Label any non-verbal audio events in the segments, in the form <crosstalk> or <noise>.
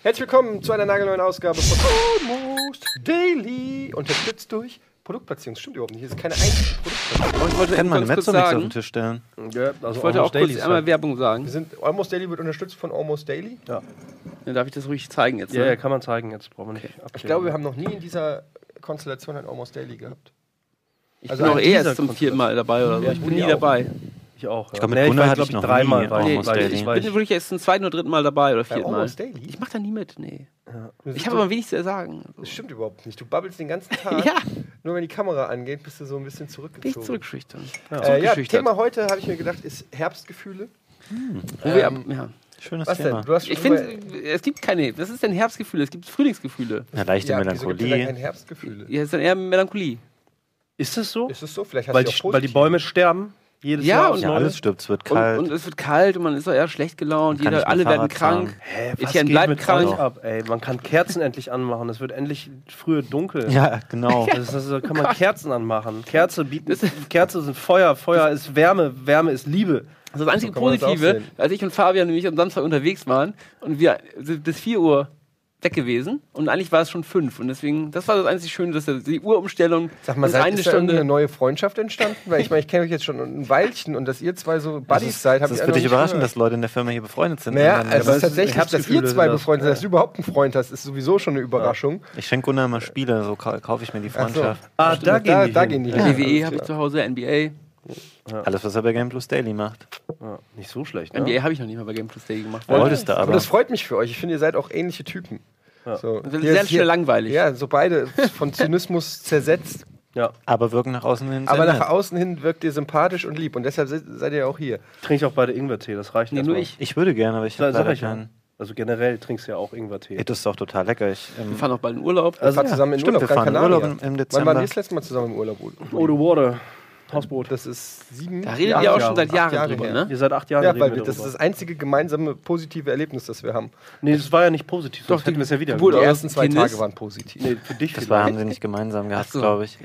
Herzlich willkommen zu einer nagelneuen Ausgabe von Almost Daily. Unterstützt durch Produktplatzierung. Das stimmt überhaupt nicht. Das ist keine einzige Produktplatzierung. Ich wollte Kann man kurz Mezzomix auf den Tisch stellen? Ja, also Ich wollte auch Almost Daily kurz einmal halt- Werbung sagen. Wir sind, Almost Daily wird unterstützt von Almost Daily. Dann darf ich das ruhig zeigen jetzt. Ja, Ne? ja, kann man zeigen, jetzt brauchen wir nicht. Ich glaube, wir haben noch nie in dieser Konstellation ein Almost Daily gehabt. ich also bin auch eh erst zum vierten Mal dabei oder so. Ja, ich bin nie auch. dabei. Ich auch. Ich glaub, mit Nee, Gunnar hatte glaub ich noch dreimal nie Daily. Ich bei- bin wirklich erst zum zweiten oder dritten Mal dabei oder vierten Mal. Ich mach da nie mit, nee. Du Ich habe aber wenig zu sagen. Das stimmt überhaupt nicht. Du babbelst den ganzen Tag. <laughs> Ja, Nur wenn die Kamera angeht, bist du so ein bisschen bin ich zurückgezogen. zurückschüchtern. Äh, ja, Zurückgeschüchtert. Thema heute, habe ich mir gedacht, ist Herbstgefühle. Wir Ähm, ja. Schönes Was Thema. Ich finde, es gibt keine. Was ist denn Herbstgefühle? Es gibt Frühlingsgefühle. Eine leichte ja, es Melancholie. keine Herbstgefühle? Ja, ist dann eher Melancholie. Ist es so? Ist es so? Vielleicht hast Weil du die, ja auch weil die. Bäume sterben? Jedes Ja, Jahr und- Ja, alles stirbt, es wird Und, kalt. und es wird kalt und man ist auch eher schlecht gelaunt. Jeder, alle werden Fahrrad krank. fahren. Hä, was Etienne geht bleibt mit krank. euch ab, ey? Man kann Kerzen <laughs> endlich anmachen. Es wird endlich früher dunkel. ja, genau. Das, ist- da kann man <laughs> Kerzen anmachen. Kerze bieten, Kerze sind Feuer, Feuer ist Wärme, Wärme ist Liebe. Also das einzige das auch Positive, als ich und Fabian nämlich am Samstag unterwegs waren und wir sind bis 4 Uhr weg gewesen und eigentlich war es schon 5 und deswegen, das war das einzig Schöne, dass die Uhrumstellung Sag mal, seid, eine ist da irgendwie eine Stunde... neue Freundschaft entstanden? Weil ich meine, ich kenne euch jetzt schon ein Weilchen und dass ihr zwei so Buddies seid, Das habe ich für noch dich gehört. dass Leute in der Firma hier befreundet sind. Naja, also es ist tatsächlich, dass ihr Herbstgefühle zwei das. befreundet seid, dass du überhaupt einen Freund hast, ist sowieso schon eine Überraschung. ich schenke Gunnar mal Spiele, so kau- kaufe ich mir die Ach so. Freundschaft. Ah, Stimmt, da gehen da, die da hin. gehen die Ja, hin. WWE habe ich zu Hause, NBA. Alles, was er bei Game Plus Daily macht. Ja, nicht so schlecht, ne? NBA habe ich noch nicht mal bei Game Plus Day gemacht. Wolltest du Aber aber. das freut mich für euch. Ich finde, ihr seid auch ähnliche Typen. So. Ist Hier sehr schnell langweilig. Ja, so beide von Zynismus <laughs> zersetzt. Ja. aber wirken nach außen hin. Aber nach nett. außen hin wirkt ihr sympathisch und lieb. Und deshalb se- seid ihr auch hier. Trinke ich auch beide Ingwertee, das reicht Nee, erstmal. nur ich. Ich würde gerne, aber ich habe leider ja. keinen. Also generell trinkst du ja auch Ingwertee. Ey, Das ist doch total lecker. Ich, ähm, Wir fahren auch bald in Urlaub. Wir fahren zusammen in stimmt, Urlaub, wir fahren. Urlaub im, im Wann Dezember. waren wir das letzte Mal zusammen im Urlaub? Oh, the water. Hausboot. Das ist sieben da redet ihr auch Jahre- schon seit Jahren Jahre drüber, her. ne? Ihr seit acht Jahren Ja, weil wir das ist das einzige gemeinsame positive Erlebnis, das wir haben. Nee, das war ja nicht positiv, sonst Doch, hätten wir es ja wieder Geburt Die ersten zwei? Tage waren positiv. Nee, für dich Das war, haben sie nicht gemeinsam gehabt, so. glaube ich.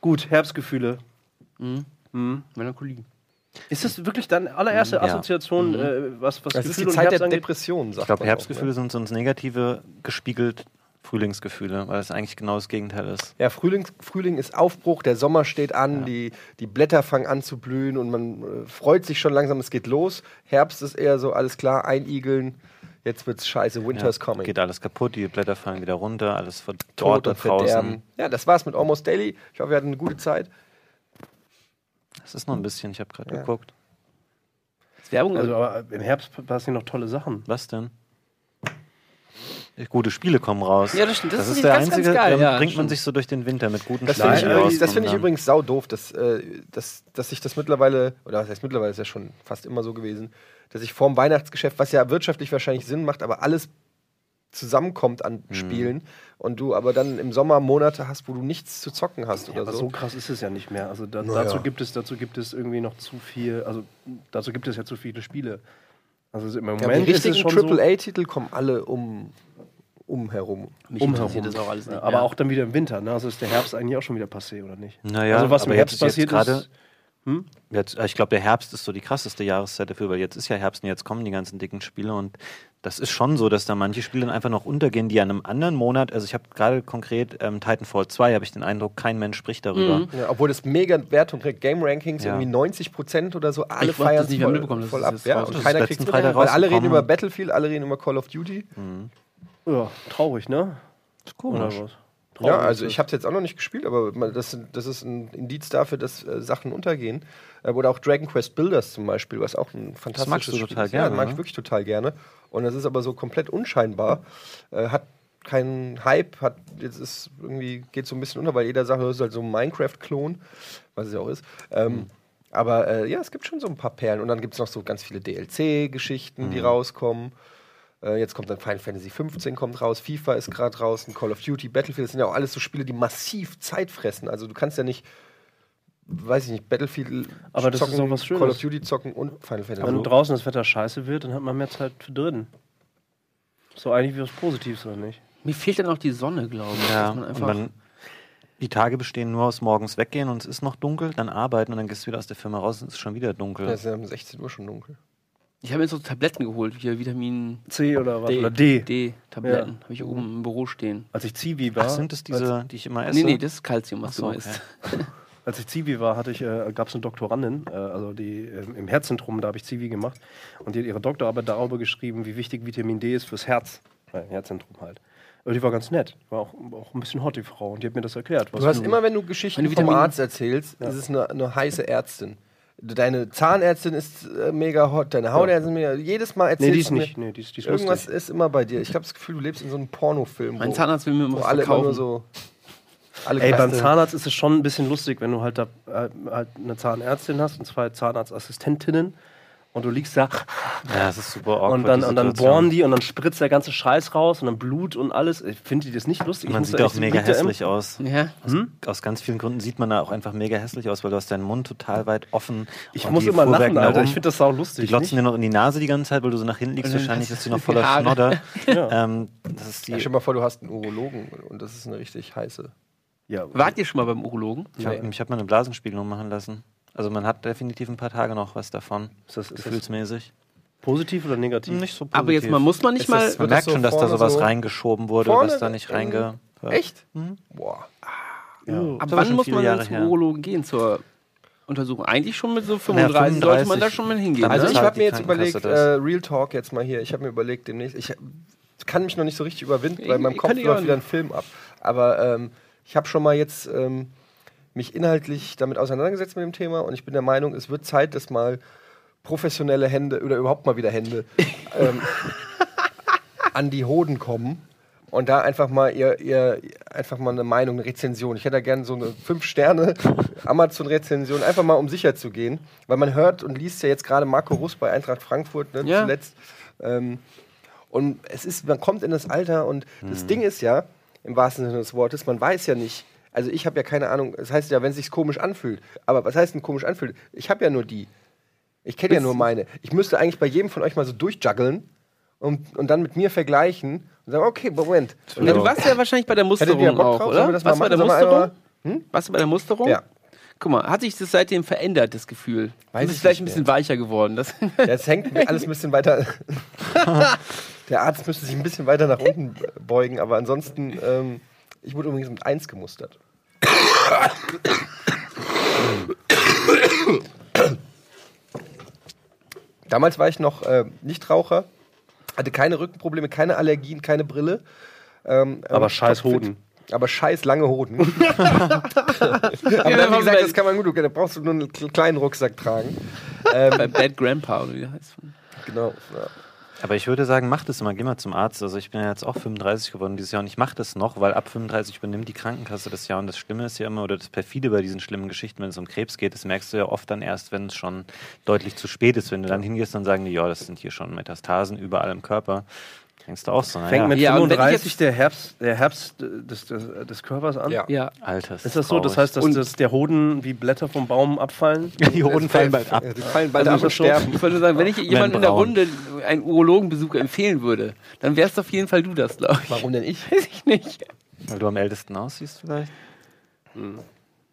Gut, Herbstgefühle. Mhm. Mhm. Melancholie. Ist das wirklich deine allererste Ja. Assoziation, äh, was, was Das ist Gefühle die und Zeit Herbst der angeht? Depression, sagt Ich glaube, Herbstgefühle auch, ne? sind so ins Negative gespiegelt Frühlingsgefühle, weil es eigentlich genau das Gegenteil ist. Ja, Frühling, Frühling ist Aufbruch, der Sommer steht an, die, die Blätter fangen an zu blühen und man äh, freut sich schon langsam, es geht los. Herbst ist eher so, alles klar, einigeln, jetzt wird's scheiße, Winter's Ja, coming. Geht alles kaputt, die Blätter fallen wieder runter, alles verdorrt da und Verderben. draußen. Ja, das war's mit Almost Daily. Ich hoffe, wir hatten eine gute Zeit. Das ist noch ein bisschen, ich habe gerade Ja. geguckt. Ist Werbung? Also, aber im Herbst passieren noch tolle Sachen. Was denn? Gute Spiele kommen raus. Ja, das stimmt. Das Das, ist ist der ganz, ganz einzige, geil, damit ja, bringt man sich so durch den Winter mit guten Das Spielen. finde ich, die das rauskommen find ich übrigens sau doof, dass, äh, dass, dass sich das mittlerweile, oder was heißt mittlerweile, ist ja schon fast immer so gewesen, dass ich vorm Weihnachtsgeschäft, was ja wirtschaftlich wahrscheinlich Sinn macht, aber alles zusammenkommt an Mhm. Spielen und du aber dann im Sommer Monate hast, wo du nichts zu zocken hast oder Aber so. so krass ist es ja nicht mehr. Also da, Naja. dazu gibt es, dazu gibt es irgendwie noch zu viel, also dazu gibt es ja zu viele Spiele. Also im Ja, Moment die ist es richtigen schon so, AAA-Titel kommen alle um, um herum. Mich umherum. interessiert das auch alles nicht. Ja, aber auch dann wieder im Winter. Ne? Also ist der Herbst eigentlich auch schon wieder passé, oder nicht? Naja, also was im aber Herbst passiert gerade- ist. Hm? Jetzt, ich glaube, der Herbst ist so die krasseste Jahreszeit dafür, weil jetzt ist ja Herbst und jetzt kommen die ganzen dicken Spiele und das ist schon so, dass da manche Spiele dann einfach noch untergehen, die an einem anderen Monat, also ich habe gerade konkret ähm, Titanfall 2, habe ich den Eindruck, kein Mensch spricht darüber. Mhm. Ja, obwohl das mega Wertung kriegt. Game Rankings Ja. irgendwie 90 Prozent oder so. Alle feiern das nicht mehr mitbekommen, dass voll das ab. Ja, und keiner kriegt letzten Freitag weil alle reden über Battlefield, alle reden über Call of Duty. Ja, traurig, ne? Das ist Oder komisch. was? Ja, also ich habe es jetzt auch noch nicht gespielt, aber das, das ist ein Indiz dafür, dass äh, Sachen untergehen. Äh, oder auch Dragon Quest Builders zum Beispiel, was auch ein fantastisches magst du Spiel total ist. gerne, Ja, mag ne? ich wirklich total gerne. Und das ist aber so komplett unscheinbar. Äh, hat keinen Hype, hat jetzt ist irgendwie geht so ein bisschen unter, weil jeder sagt, das ist halt so ein Minecraft-Klon, was es ja auch ist. Ähm, Mhm. Aber äh, ja, es gibt schon so ein paar Perlen. Und dann gibt es noch so ganz viele DLC-Geschichten, Mhm. die rauskommen. Äh, jetzt kommt dann Final Fantasy 15 kommt raus, FIFA ist gerade draußen, Call of Duty, Battlefield, das sind ja auch alles so Spiele, die massiv Zeit fressen. Also du kannst ja nicht, weiß ich nicht, Battlefield Aber das ist zocken, auch was Schönes. Call of Duty zocken und Final Fantasy. Wenn draußen das Wetter scheiße wird, dann hat man mehr Zeit für drin. So eigentlich wie was Positives, oder nicht? Mir fehlt dann auch die Sonne, glaube ich. Ja, dass man einfach man, Die Tage bestehen nur aus morgens weggehen und es ist noch dunkel, dann arbeiten und dann gehst du wieder aus der Firma raus und es ist schon wieder dunkel. Ja, es ist ja um 16 Uhr schon dunkel. Ich habe mir so Tabletten geholt, hier Vitamin C oder was? D. Oder D. D-Tabletten. Ja. Habe ich oben im Büro stehen. Als ich Zivi war, Ach, sind es diese, die ich immer esse? Nee, nee, das ist Calcium, was so, du isst. <laughs> als ich Zivi war, hatte ich, äh, gab es eine Doktorandin, äh, also die ähm, im Herzzentrum, da habe ich Zivi gemacht. Und die hat ihre Doktorarbeit darüber geschrieben, wie wichtig Vitamin D ist fürs Herz. Äh, Herzzentrum halt. Aber die war ganz nett. War auch, auch ein bisschen hot, die Frau. Und die hat mir das erklärt. was Du hast immer, wenn du Geschichten Meine vom Vitamin- Arzt erzählst, ist es eine, eine heiße Ärztin. Deine Zahnärztin ist äh, mega hot, deine Hautärztin mega. Jedes Mal erzählst Nee, die ist du mir, nicht. Nee, die ist, die ist irgendwas lustig. ist immer bei dir. Ich habe das Gefühl, du lebst in so einem Pornofilm, Mein wo, Zahnarzt will mir immer wo alle immer verkaufen. so. Alle Ey, beim Zahnarzt ist es schon ein bisschen lustig, wenn du halt, da, äh, halt eine Zahnärztin hast und zwei Zahnarztassistentinnen und du liegst da Ja, das ist super awkward. und dann, und dann bohren die und dann spritzt der ganze Scheiß raus und dann Blut und alles. Ich finde die das nicht lustig. Ich Man sieht auch mega hässlich aus. Ja. Aus ganz vielen Gründen sieht man da auch einfach mega hässlich aus, weil du hast deinen Mund total weit offen. Ich und muss immer lachen, Fuhrwerken Alter. Ich finde das sau lustig. Die glotzen dir noch in die Nase die ganze Zeit, weil du so nach hinten liegst. Wahrscheinlich ist die noch du voller Haare. Schnodder. <laughs> Ja. ähm, das ist die, Ja, stell dir mal vor, du hast einen Urologen und das ist eine richtig heiße. Ja, Wart ihr schon mal beim Urologen? ich habe Nee. hab mal eine Blasenspiegelung machen lassen. Also man hat definitiv ein paar Tage noch was davon. ist das, ist das Gefühlsmäßig. positiv oder negativ? Nicht so positiv. Aber jetzt mal, muss man nicht Ist mal. das- Man merkt so schon, dass da sowas so- reingeschoben wurde, was da nicht in- reinge... Echt? Mhm. Boah. Ja. Ab wann muss man Jahre zum. Urologen gehen zur Untersuchung? Eigentlich schon mit so 35, sollte man da schon mal hingehen. Also ne? ich habe mir jetzt überlegt, äh, Real Talk jetzt mal hier, ich habe mir überlegt demnächst, ich kann mich noch nicht so richtig überwinden, weil in meinem Ich- Kopf läuft wieder ein Film ab. Aber ähm, ich habe schon mal jetzt ähm, mich inhaltlich damit auseinandergesetzt mit dem Thema und ich bin der Meinung, es wird Zeit, dass mal professionelle Hände oder überhaupt mal wieder Hände <laughs> ähm, an die Hoden kommen und da einfach mal ihr, ihr einfach mal eine Meinung, eine Rezension. Ich hätte da gerne so eine 5 Sterne Amazon-Rezension, einfach mal um sicher zu gehen, weil man hört und liest ja jetzt gerade Marco Russ bei Eintracht Frankfurt ne, Ja. zuletzt. Ähm, und es ist, man kommt in das Alter und das Ding ist ja, im wahrsten Sinne des Wortes, man weiß ja nicht. Also ich habe ja keine Ahnung, das heißt ja, wenn es sich komisch anfühlt. Aber was heißt denn komisch anfühlt? Ich habe ja nur die. Ich kenne ja nur meine. Ich müsste eigentlich bei jedem von euch mal so durchjuggeln und, und dann mit mir vergleichen und sagen, okay, Moment. Ja, du warst ja wahrscheinlich bei der Musterung Bock auch, drauf? oder? Warst du bei der Musterung? einmal- Warst du bei der Musterung? Ja. Guck mal, hat sich das seitdem verändert, das Gefühl? Weiß du bist ich vielleicht ein bisschen weicher geworden. Das <laughs> Jetzt hängt mir alles ein bisschen weiter. <laughs> <laughs> Der Arzt müsste sich ein bisschen weiter nach unten beugen, aber ansonsten, ähm, ich wurde übrigens mit 1 gemustert. Damals war ich noch äh, Nichtraucher, hatte keine Rückenprobleme, keine Allergien, keine Brille. Ähm, Aber ähm, scheiß topfit. Hoden. Aber scheiß lange Hoden. <laughs> aber dann, wie gesagt, das kann man gut, da brauchst du nur einen kleinen Rucksack tragen. Ähm, bei Bad Grandpa, oder wie heißt. genau. Ja. Aber ich würde sagen, mach das immer, geh mal zum Arzt. Also ich bin ja jetzt auch 35 geworden dieses Jahr und ich mache das noch, weil ab 35 übernimmt die Krankenkasse das Jahr. Und das Schlimme ist ja immer, oder das perfide bei diesen schlimmen Geschichten, wenn es um Krebs geht, das merkst du ja oft dann erst, wenn es schon deutlich zu spät ist. Wenn du dann hingehst, dann sagen die, ja, das sind hier schon Metastasen überall im Körper. Denkst du auch so, Fängt naja, mit Ja, und wenn ich 35 jetzt- der Herbst, der Herbst des, des, des Körpers an? Ja. Ja. Alter. Ist das so? Das heißt, dass Und- das der Hoden wie Blätter vom Baum abfallen? <laughs> die Hoden fallen bald ab. Die fallen bald Also ab und sterben. Ich wollte nur sagen, wenn ich jemandem in der. Runde einen Urologenbesuch empfehlen würde, dann wärst auf jeden Fall du das, glaube ich. Warum denn ich? <laughs> Weiß ich nicht. Weil du am ältesten aussiehst vielleicht.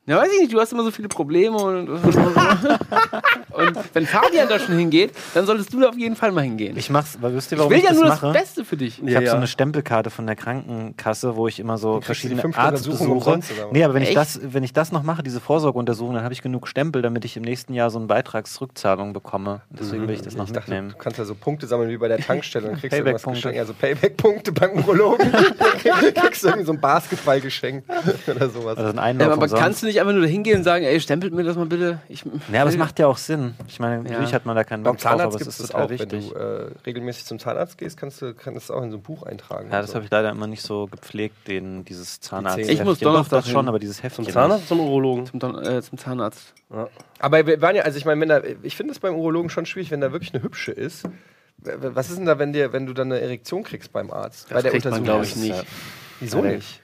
Ja, weiß ich nicht, du hast immer so viele Probleme und, und wenn Fabian da schon hingeht, dann solltest du da auf jeden Fall mal hingehen. Ich, Ich mach's, weil wisst ihr, warum will ich ja das nur mache? das Beste für dich. Ich Ja, habe so ja. eine Stempelkarte von der Krankenkasse, wo ich immer so kriegst die verschiedene fünf Untersuchungen Arztbesuche. umsonst, oder was? Nee, aber wenn ich, Echt? das, wenn ich das noch mache, diese Vorsorgeuntersuchung, dann habe ich genug Stempel, damit ich im nächsten Jahr so eine Beitragsrückzahlung bekomme. Deswegen will ich das noch Ich dachte, mitnehmen. du kannst ja so Punkte sammeln wie bei der Tankstelle und kriegst irgendwas Payback-Punkte. geschenkt. Also Payback-Punkte beim Urologen. <laughs> kriegst du irgendwie so einen Basketball geschenkt oder sowas. Also ein Ja, Einlauf aber umsonst. kannst du nicht einfach nur da hingehen und sagen, ey, stempelt mir das mal bitte? Ich, Ja, aber es macht ja auch Sinn. Ich meine, Ja. natürlich hat man da keinen Bock drauf, aber es ist das total auch. Wenn wichtig. du äh, regelmäßig zum Zahnarzt gehst, kannst du kannst auch in so ein Buch eintragen. Ja, das so. habe ich leider immer nicht so gepflegt, den, dieses Zahnarzt. Ich muss Doch, Donnerstag das schon, aber dieses Heftchen. Zum Zahnarzt zum Urologen? zum, Don- äh, zum Zahnarzt. Aber wir waren ja, also ich meine, wenn da, ich finde es beim Urologen schon schwierig, wenn da wirklich eine hübsche ist. Was ist denn da, wenn dir, wenn du dann eine Erektion kriegst beim Arzt? bei der kriegt man, Untersuchung? glaub ich, nicht. Wieso Ja, nicht?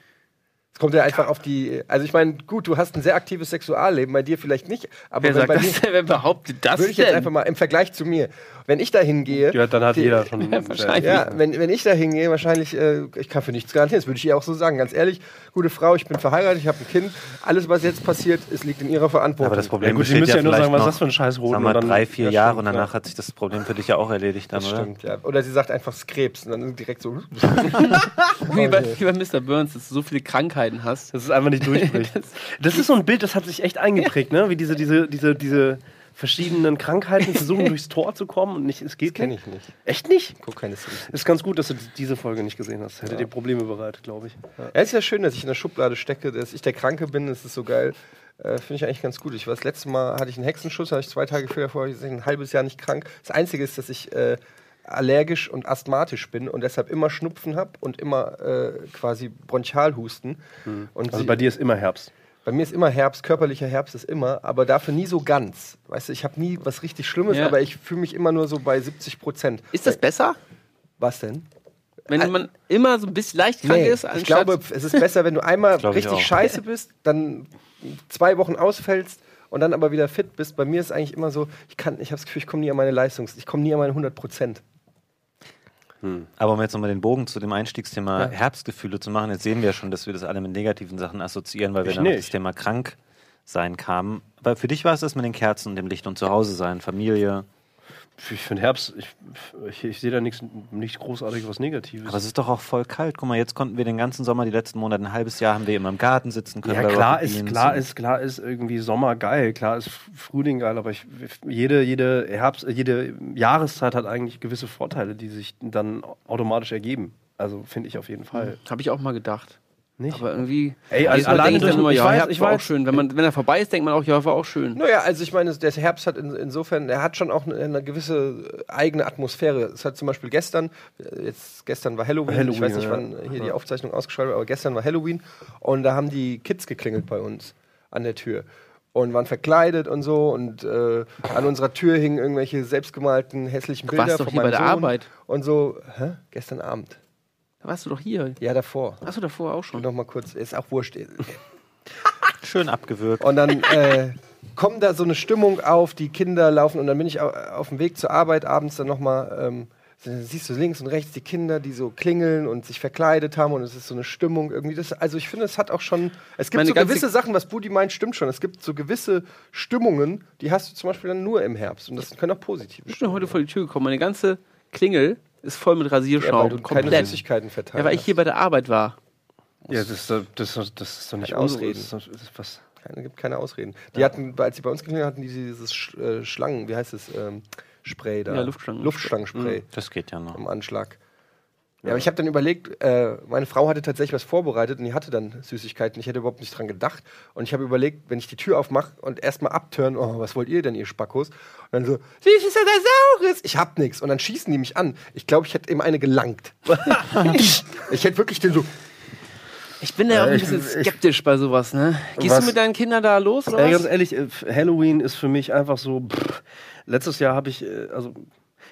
Es kommt ja einfach auf die. Also ich meine, gut, du hast ein sehr aktives Sexualleben, bei dir vielleicht nicht, aber Wer wenn sagt bei das mir denn? Wer behauptet das würde ich jetzt denn? einfach mal im Vergleich zu mir, wenn ich da hingehe, Ja, dann hat Die- jeder schon. <laughs> Ja, wahrscheinlich. ja, wenn, wenn ich da hingehe, wahrscheinlich, äh, ich kann für nichts garantieren, das würde ich ihr auch so sagen. Ganz ehrlich, gute Frau, ich bin verheiratet, ich habe ein Kind, alles, was jetzt passiert, es liegt in ihrer Verantwortung. Aber das Problem Ja, gut, sie besteht müssen ja nur sagen, was das für ein scheiß wir und dann- drei, vier Ja, Jahre stimmt, und danach hat sich das Problem für dich ja auch erledigt dann, das oder? stimmt, ja. Oder sie sagt einfach es ist Krebs und dann direkt so. <laughs> Wie bei, wie bei Mr. Burns, du so viele Krankheiten hast. Dass es einfach nicht <laughs> durchbricht. Das ist so ein Bild, das hat sich echt eingeprägt, ne? Wie diese, diese, diese, diese verschiedenen Krankheiten versuchen <laughs> durchs Tor zu kommen und nicht, es geht Kenne nicht. ich nicht. Echt nicht? Guck keine Simpsons. Ist ganz gut, dass du diese Folge nicht gesehen hast. Hätte dir Probleme bereitet, glaube ich. Ja, ist ja schön, dass ich in der Schublade stecke, dass ich der Kranke bin, das ist so geil. Äh, Finde ich eigentlich ganz gut. Ich war das letzte Mal, hatte ich einen Hexenschuss, hatte ich zwei Tage vorher, ich ein halbes Jahr nicht krank. Das Einzige ist, dass ich äh, allergisch und asthmatisch bin und deshalb immer Schnupfen habe und immer äh, quasi Bronchialhusten. Und Also sie- bei dir ist immer Herbst. bei mir ist immer Herbst, körperlicher Herbst ist immer, aber dafür nie so ganz. Weißt du, ich habe nie was richtig Schlimmes, Ja. aber ich fühle mich immer nur so bei 70 Prozent. Ist das besser? Was denn? Wenn man immer so ein bisschen leicht krank Nee, ist, ich anstatt glaube, es ist besser, wenn du einmal <laughs> ich richtig scheiße bist, dann zwei Wochen ausfällst und dann aber wieder fit bist. Bei mir ist eigentlich immer so, ich kann, ich habe das Gefühl, ich komme nie an meine Leistungs, ich komme nie an meine 100 Prozent. Aber um jetzt nochmal den Bogen zu dem Einstiegsthema Herbstgefühle zu machen, jetzt sehen wir ja schon, dass wir das alle mit negativen Sachen assoziieren, weil wir Ich dann auf nicht. das Thema krank sein kamen. Aber für dich war es das mit den Kerzen und dem Licht und zu Hause sein, Familie. Ich finde Herbst, ich, ich, ich sehe da nichts nicht großartig was Negatives. Aber es ist doch auch voll kalt. Guck mal, jetzt konnten wir den ganzen Sommer, die letzten Monate, ein halbes Jahr haben wir immer im Garten sitzen können. ja, klar ist, klar ist, klar ist irgendwie Sommer geil, klar ist Frühling geil, aber ich, jede, jede Herbst, jede Jahreszeit hat eigentlich gewisse Vorteile, die sich dann automatisch ergeben. Also finde ich auf jeden Fall. habe ich auch mal gedacht. Nicht? Aber irgendwie. Ey, Mal alleine ich durch- immer, ich ja, weiß- Herbst ich war auch schön. Wenn, man, wenn er vorbei ist, denkt man auch, ja, war auch schön. Naja, also ich meine, der Herbst hat in, insofern, er hat schon auch eine, eine gewisse eigene Atmosphäre. Es hat zum Beispiel gestern, äh, jetzt gestern war Halloween, ich Halloween, weiß nicht, ja. wann hier die Aufzeichnung ausgeschaltet war, aber gestern war Halloween und da haben die Kids geklingelt bei uns an der Tür und waren verkleidet und so und äh, an unserer Tür hingen irgendwelche selbstgemalten hässlichen Du Bilder warst doch von hier bei meinem der Sohn Arbeit. und so. Hä? Gestern Abend? Da warst du doch hier. Ja, davor. Achso, davor auch schon. Noch mal kurz, ist auch wurscht. <laughs> Schön abgewürgt. Und dann äh, kommt da so eine Stimmung auf, die Kinder laufen und dann bin ich au- auf dem Weg zur Arbeit abends dann nochmal, ähm, dann siehst du links und rechts die Kinder, die so klingeln und sich verkleidet haben und es ist so eine Stimmung irgendwie. Das, also ich finde, es hat auch schon, es gibt Meine so gewisse Sachen, was Budi meint, stimmt schon. Es gibt so gewisse Stimmungen, die hast du zum Beispiel dann nur im Herbst und das können auch positive Ich bin heute vor die Tür gekommen. Meine ganze Klingel ist voll mit Ja, weil Rasierschaum. du keine. Süßigkeiten verteilt Ja, weil ich hier bei der Arbeit war. Ja, das, ist, doch- das, ist- das ist doch nicht Ausreden. Das ist, das was. Keine, gibt keine Ausreden. Die hatten, als sie bei uns geklingelt hatten, die dieses Sch äh, Schlangen, wie heißt es, ähm, Spray da. Ja, Luftschlangen. Luftschlangenspray. Das geht ja noch. am Anschlag. Ja, aber ich habe dann überlegt, äh, meine Frau hatte tatsächlich was vorbereitet und die hatte dann Süßigkeiten. Ich hätte überhaupt nicht dran gedacht. Und ich habe überlegt, wenn ich die Tür aufmache und erstmal abtören, oh, was wollt ihr denn, ihr Spackos? Und dann so, süßes oder saures? Ich hab nichts. Und dann schießen die mich an. Ich glaube, ich hätte ihm eine gelangt. <laughs> ich hätte wirklich den so, Ich bin da auch ein bisschen ich- skeptisch bei sowas, ne? Gehst Was? du mit deinen Kindern da los oder Ey, was? ganz ehrlich, äh, Halloween ist für mich einfach so. Pff, letztes Jahr habe ich, äh, also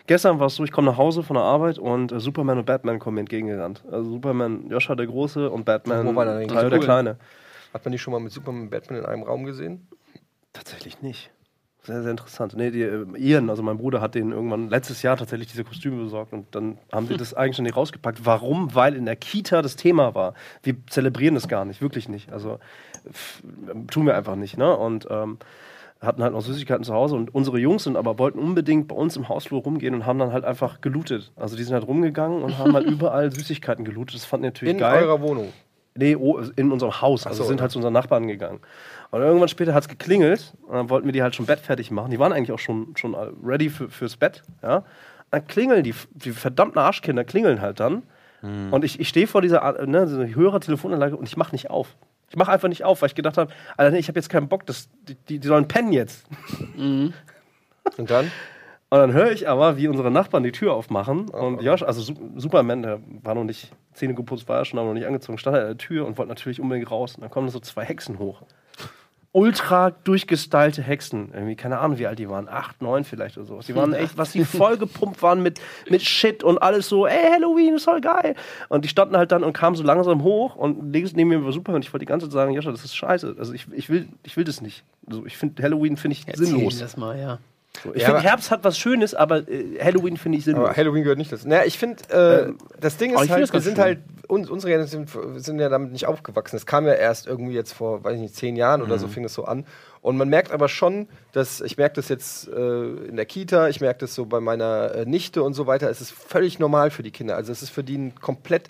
gestern war es so, ich komme nach Hause von der Arbeit und äh, Superman und Batman kommen mir entgegengerannt. Also Superman, Joscha der Große und Batman, Wo war der denn? Tayo der. Kleine. hat man die schon mal mit Superman und Batman in einem Raum gesehen? Tatsächlich nicht. Sehr, sehr interessant. Nee, die, äh, Ian, also mein Bruder, hat denen irgendwann letztes Jahr tatsächlich diese Kostüme besorgt und dann haben sie <laughs> das eigenständig rausgepackt. Warum? Weil in der Kita das Thema war. Wir zelebrieren das gar nicht, wirklich nicht. Also pff, tun wir einfach nicht. Ne? Und ähm, hatten halt noch Süßigkeiten zu Hause und unsere Jungs sind aber wollten unbedingt bei uns im Hausflur rumgehen und haben dann halt einfach gelootet. Also die sind halt rumgegangen und haben halt <laughs> überall Süßigkeiten gelootet. Das fanden die natürlich In geil. eurer Wohnung. Nee, oh, in unserem Haus. Also so, sind halt zu unseren Nachbarn gegangen. Und irgendwann später hat es geklingelt und dann wollten wir die halt schon Bett fertig machen. Die waren eigentlich auch schon, schon ready für, fürs Bett. Ja? Dann klingeln die, die verdammten Arschkinder klingeln halt dann. Und ich, ich stehe vor dieser ne, höherer Telefonanlage und ich mache nicht auf. Ich mache einfach nicht auf, weil ich gedacht habe, Alter, nee, ich habe jetzt keinen Bock, das, die, die, die sollen pennen jetzt. Und dann? Und dann höre ich aber, wie unsere Nachbarn die Tür aufmachen. Und Josh, also Su Superman, der war noch nicht Zähne geputzt, war er schon, aber noch nicht angezogen, stand an der Tür und wollte natürlich unbedingt raus. Und dann kommen so zwei Hexen hoch. Ultra durchgestylte Hexen. Irgendwie, keine Ahnung, wie alt die waren. Acht, neun vielleicht oder so. Die waren echt, was die voll gepumpt waren mit, mit Shit und alles so, ey, Halloween ist voll geil. Und die standen halt dann und kamen so langsam hoch und links neben mir war super und ich wollte die ganze Zeit sagen, Joscha, das ist scheiße. Also ich, ich, will, ich will das nicht. Also ich finde Halloween finde ich Erzähl sinnlos. das mal, ja. So, ich Ja, finde Herbst hat was Schönes, aber äh, Halloween finde ich sinnlos. Aber Halloween gehört nicht dazu. Naja, ich finde, äh, Ähm, das Ding ist halt, das wir sind schön. halt, uns, unsere Generation sind ja damit nicht aufgewachsen. Es kam ja erst irgendwie jetzt vor, weiß ich nicht, zehn Jahren oder so fing es so an. Und man merkt aber schon, dass, ich merke das jetzt äh, in der Kita, ich merke das so bei meiner äh, Nichte und so weiter, es ist völlig normal für die Kinder. Also es ist für die komplett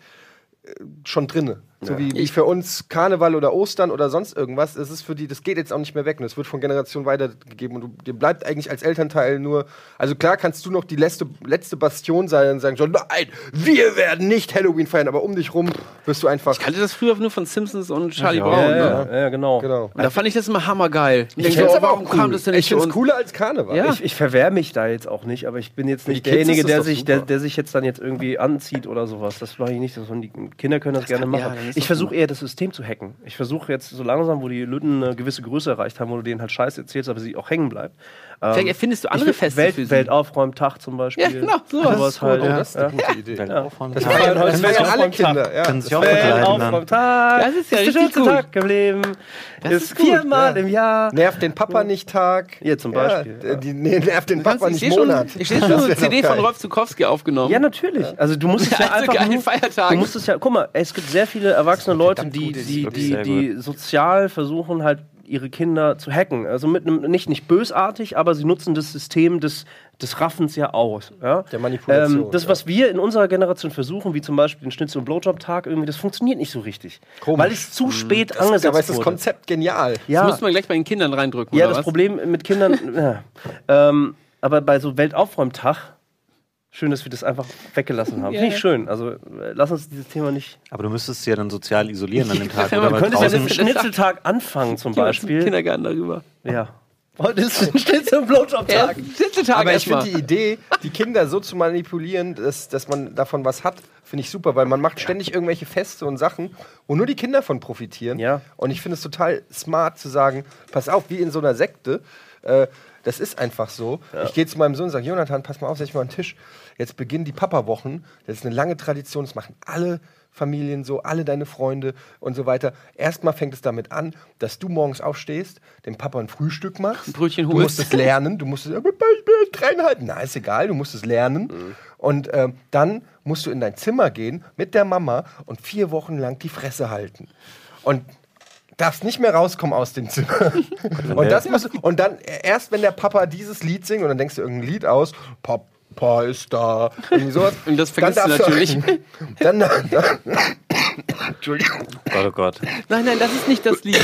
äh, schon drinne. So wie, wie für uns Karneval oder Ostern oder sonst irgendwas. Das ist für die, das geht jetzt auch nicht mehr weg. Und es wird von Generation weitergegeben. Und du, dir bleibt eigentlich als Elternteil nur. Also klar kannst du noch die letzte, letzte Bastion sein und sagen, so, nein, wir werden nicht Halloween feiern, aber um dich rum wirst du einfach. Ich kannte das früher nur von Simpsons und Charlie Ja, Brown. ja, ne? ja, ja, genau. Genau. Und da fand ich das immer hammergeil. Ich find's so, aber auch kam cool. das denn Ich finde es cooler als Karneval. Ja. Ich, ich verwehre mich da jetzt auch nicht, aber ich bin jetzt nicht derjenige, der das sich, der, der sich jetzt dann jetzt irgendwie anzieht oder sowas. Das mache ich nicht. Das die Kinder können das, gerne kann- ja, machen. Ich versuche eher das System zu hacken. Ich versuche jetzt so langsam, wo die Lütten eine gewisse Größe erreicht haben, wo du denen halt Scheiße erzählst, aber sie auch hängen bleibt. Ähm, Vielleicht erfindest du andere ich Feste Welt, für sie. Weltaufräumtag zum Beispiel. Ja, genau, sowas. sowas halt. Oh, ja. das ist eine gute Idee. Weltaufräumen. Das Ja. feiern, heute das alle Weltaufräumtag. Kinder. Ja. Können sich auch Welt verkleiden dann. auf Tag. Das ist ja der richtig gut. Tag im Leben. Das ist ist viermal ja. im Jahr. Nervt den Papa nicht Tag. Hier zum Beispiel, Ja, ja. die, nee, nervt den Papa ich nicht Monat. ich sehe schon Das eine CD von. Rolf Zukowski aufgenommen. Ja, natürlich. Also du musst es <laughs> ja Also einfach geile nur, Feiertage. Du musst es ja, guck mal, es gibt sehr viele erwachsene Leute, die sozial versuchen halt ihre Kinder zu hacken. Also mit einem nicht nicht bösartig, aber sie nutzen das System des des Raffens ja aus. Ja? Der Manipulation, Ähm, das, ja. was wir in unserer Generation versuchen, wie zum Beispiel den Schnitzel- und Blowjob-Tag, irgendwie, das funktioniert nicht so richtig. Komisch. Weil es zu spät Das, angesetzt dabei ist das wurde. Konzept genial. Das ja, müssen wir gleich bei den Kindern reindrücken. ja, oder das was? Problem mit Kindern, <laughs> ja. ähm, aber bei so Weltaufräumtag, schön, dass wir das einfach weggelassen haben. Ja, Finde ich ja. schön. Also äh, lass uns dieses Thema nicht. Aber du müstest sie ja dann sozial isolieren an dem <laughs> Tag. Ja, oder? Du könntest ja mit dem Schnitzeltag anfangen zum mal zum Beispiel. Kindergarten darüber. Ja. Heute ist ein Schnitzel- und Blowjob-Tag. Schnitzeltag Aber ich finde die Idee, die Kinder so zu manipulieren, dass, dass man davon was hat, finde ich super, weil man macht ständig irgendwelche Feste und Sachen, wo nur die Kinder von profitieren. Ja. Und ich finde es total smart zu sagen, pass auf, wie in so einer Sekte, äh, das ist einfach so. Ich gehe zu meinem Sohn und sage, Jonathan, pass mal auf, setz mal an den Tisch. Jetzt beginnen die Papa-Wochen. Das ist eine lange Tradition, das machen alle Familien so, alle deine Freunde und so weiter. Erstmal fängt es damit an, dass du morgens aufstehst, dem Papa ein Frühstück machst. Ein <laughs> Brötchen du holst. musst es lernen. Du musst es, ich bin dreieinhalb. Na, ist egal, du musst es lernen. Und ähm, dann musst du in dein Zimmer gehen mit der Mama und vier Wochen lang die Fresse halten. Und darfst nicht mehr rauskommen aus dem Zimmer. <laughs> und, das musst, du- und dann äh, erst, wenn der Papa dieses Lied singt und dann denkst du irgendein Lied aus, Papa ist da, irgendwie sowas. Und das dann vergisst du darfst natürlich. <laughs> Dann, dann, dann, Entschuldigung. Gott, oh Gott. Nein, nein, das ist nicht das Lied.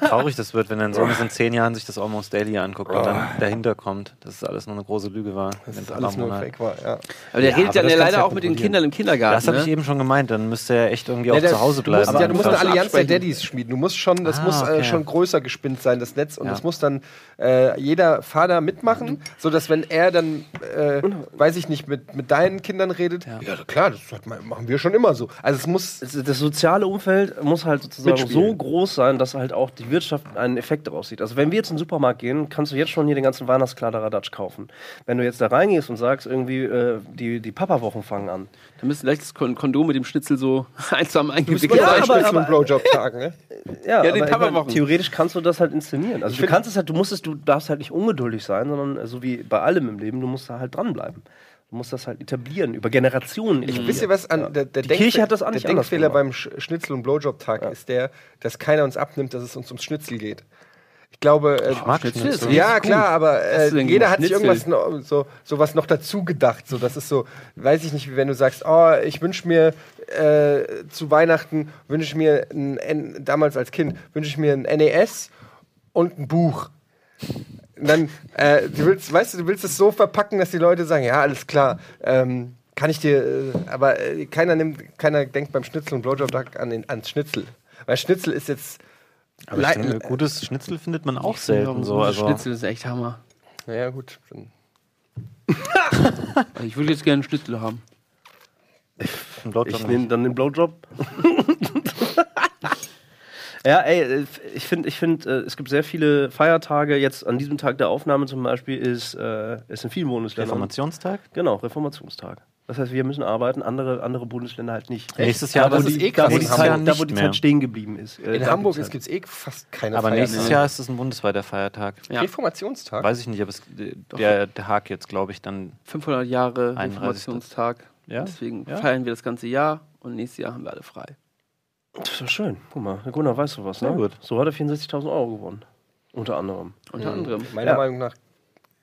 Traurig das wird, wenn dein Sohn in zehn Jahren sich das Almost Daily anguckt und dann dahinter kommt, dass es alles nur eine große Lüge war. Das ist alles nur Fake war, ja. Aber der Ja, redet aber ja leider ja auch mit den. Kindern im Kindergarten. Das habe ich ne? eben schon gemeint, dann müsste er echt irgendwie Ja, auch zu Hause bleiben. musst, ja, du musst eine Allianz der. Daddys schmieden. Du musst schon, das Ah, muss äh, okay. schon größer gespinnt sein, das Netz. Und Ja. das muss dann äh, jeder Vater mitmachen, sodass wenn er dann, äh, weiß ich nicht, mit, mit deinen Kindern redet, ja, klar, das hat man- machen wir schon immer so. Also es muss. Das das soziale Umfeld muss halt sozusagen Mitspielen. so groß sein, dass halt auch die Wirtschaft einen Effekt daraus sieht. Also wenn wir jetzt in den Supermarkt gehen, kannst du jetzt schon hier den ganzen Weihnachtskladderadatsch kaufen. Wenn du jetzt da reingehst und sagst, irgendwie, äh, die, die Papa-Wochen fangen an. Da müsste vielleicht das Kon- Kondom mit dem Schnitzel so <laughs> einsam Du eingewickelt musst Ja, sein. aber- Schnitzel und Blowjob-Tagen, ne? Ja, Ja, den aber ich mein, theoretisch kannst du das halt inszenieren. Also du find- kannst es halt, du musst es, du darfst halt nicht ungeduldig sein, sondern so wie bei allem im Leben, du musst da halt dranbleiben. Du musst das halt etablieren, über Generationen etablieren. Wisst ihr, was an der, der, Die Denkfe- Kirche hat das auch der Denkfehler beim Sch Schnitzel- und Blowjob-Tag ist der, dass keiner uns abnimmt, dass es uns ums Schnitzel geht. Ich glaube, äh, mag Schnitzel Schnitzel. Ja, klar, aber äh, jeder hat sich irgendwas no, so, so was noch dazu gedacht. So, das ist so, weiß ich nicht, wie wenn du sagst, oh, ich wünsche mir äh, zu Weihnachten, wünsche ich mir, ein, damals als Kind, wünsche ich mir ein NES und ein Buch. Dann, äh, du willst, weißt du, du willst es so verpacken, dass die Leute sagen, ja, alles klar, ähm, kann ich dir, äh, aber äh, keiner nimmt, keiner denkt beim Schnitzel und Blowjob-Tag an den, ans Schnitzel. Weil Schnitzel ist jetzt, Aber ich finde, gutes Schnitzel findet man auch selten so. Also, Schnitzel ist echt Hammer. naja gut, <laughs> Ich würde jetzt gerne einen Schnitzel haben. Blowjob Ich nehme dann den Blowjob. <laughs> Ja, ey, äh, ich finde, ich find, äh, es gibt sehr viele Feiertage. Jetzt an diesem Tag der Aufnahme zum Beispiel ist, äh, ist in vielen Bundesländern. Reformationstag? Genau, Reformationstag. Das heißt, wir müssen arbeiten, andere, andere Bundesländer halt nicht. Nächstes Jahr, Aber ist ist eh da, wo die Zeit, da, wo die mehr. Zeit stehen geblieben ist. Äh, In da Hamburg gibt es eh fast keine Aber nächstes Feiertage. Jahr ist es ein bundesweiter Feiertag. Ja. Reformationstag? Weiß ich nicht, aber es, der, der Hag jetzt, glaube ich, dann 500 Jahre 31. Reformationstag. Ja? Deswegen Ja? feiern wir das ganze Jahr und nächstes Jahr haben wir alle frei. Das ist doch schön. Guck mal, Herr Gunnar, weißt du was, ne? Sehr gut. So hat er 64.000 Euro gewonnen. Unter anderem. Unter anderem. Meiner Ja. Meinung nach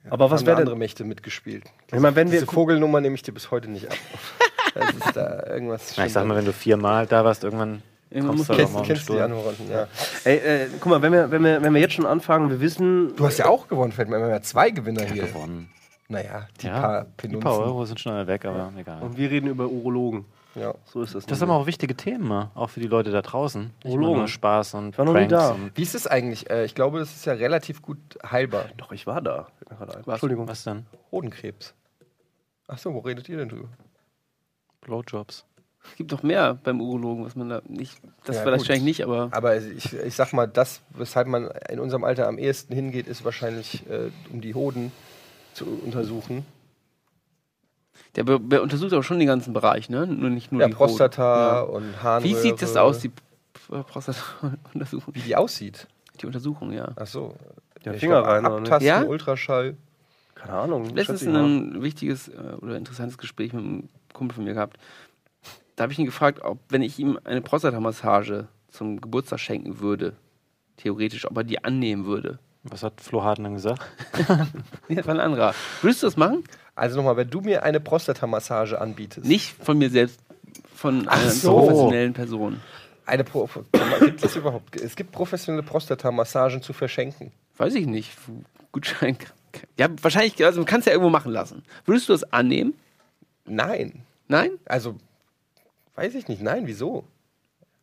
Aber was haben wäre andere. Mächte mitgespielt. Ich meine, wenn wir. Diese Vogelnummer nehme ich dir bis heute nicht ab. <laughs> das ist da irgendwas. Na, ich sag mal, wenn du viermal da warst, irgendwann Irgendwann kommst muss du man- doch mal kennst, auf den kennst du die Stuhl. Antworten, ja. Ey, äh, guck mal, wenn wir, wenn, wir, wenn wir jetzt schon anfangen, wir wissen. Du hast ja auch gewonnen, fällt mir. Wir haben ja zwei Gewinner hier. gewonnen. Naja, die Ja, paar die Penunzen. paar Euro sind schnell weg, aber egal. Und wir reden über Urologen. Ja. So ist das. Das sind aber auch wichtige Themen, ne? auch für die Leute da draußen. Nicht Urologen. nur Spaß und Ich war noch nie Pranks da. und Wie ist es eigentlich? Äh, ich glaube, das ist ja relativ gut heilbar. Doch, ich war da. Fällt mir gerade ein. Was? Entschuldigung. was denn? Hodenkrebs. Achso, wo redet ihr denn drüber? Blowjobs. Es gibt doch mehr beim Urologen, was man da nicht. Das Ja, vielleicht gut. wahrscheinlich nicht, aber Aber ich, ich sag mal, das, weshalb man in unserem Alter am ehesten hingeht, ist wahrscheinlich, äh, um die Hoden zu untersuchen. Der be be untersucht aber schon den ganzen Bereich, ne? Nur nicht nur Ja, die Prostata Hoden. und Ja. Harnröhre. Wie sieht das aus, die Prostata-Untersuchung? <laughs> Wie die aussieht. Die Untersuchung, ja. Achso. Ja, Finger rein? Abtasten, Ja? Ultraschall. Keine Ahnung. Letztens ein wichtiges äh, oder interessantes Gespräch mit einem Kumpel von mir gehabt. Da habe ich ihn gefragt, ob, wenn ich ihm eine Prostata-Massage zum Geburtstag schenken würde, theoretisch, ob er die annehmen würde. Was hat Flo Hartmann gesagt? <laughs> Nee, das war ein anderer. Würdest du das machen? Also nochmal, wenn du mir eine Prostatamassage anbietest. Nicht von mir selbst, von Ach einer so. professionellen Person. Eine Pro gibt es überhaupt? Es gibt professionelle Prostatamassagen zu verschenken. Weiß ich nicht. Gutschein. Ja, wahrscheinlich, also man kann es ja irgendwo machen lassen. Würdest du das annehmen? Nein. Nein? Also, weiß ich nicht. Nein, wieso?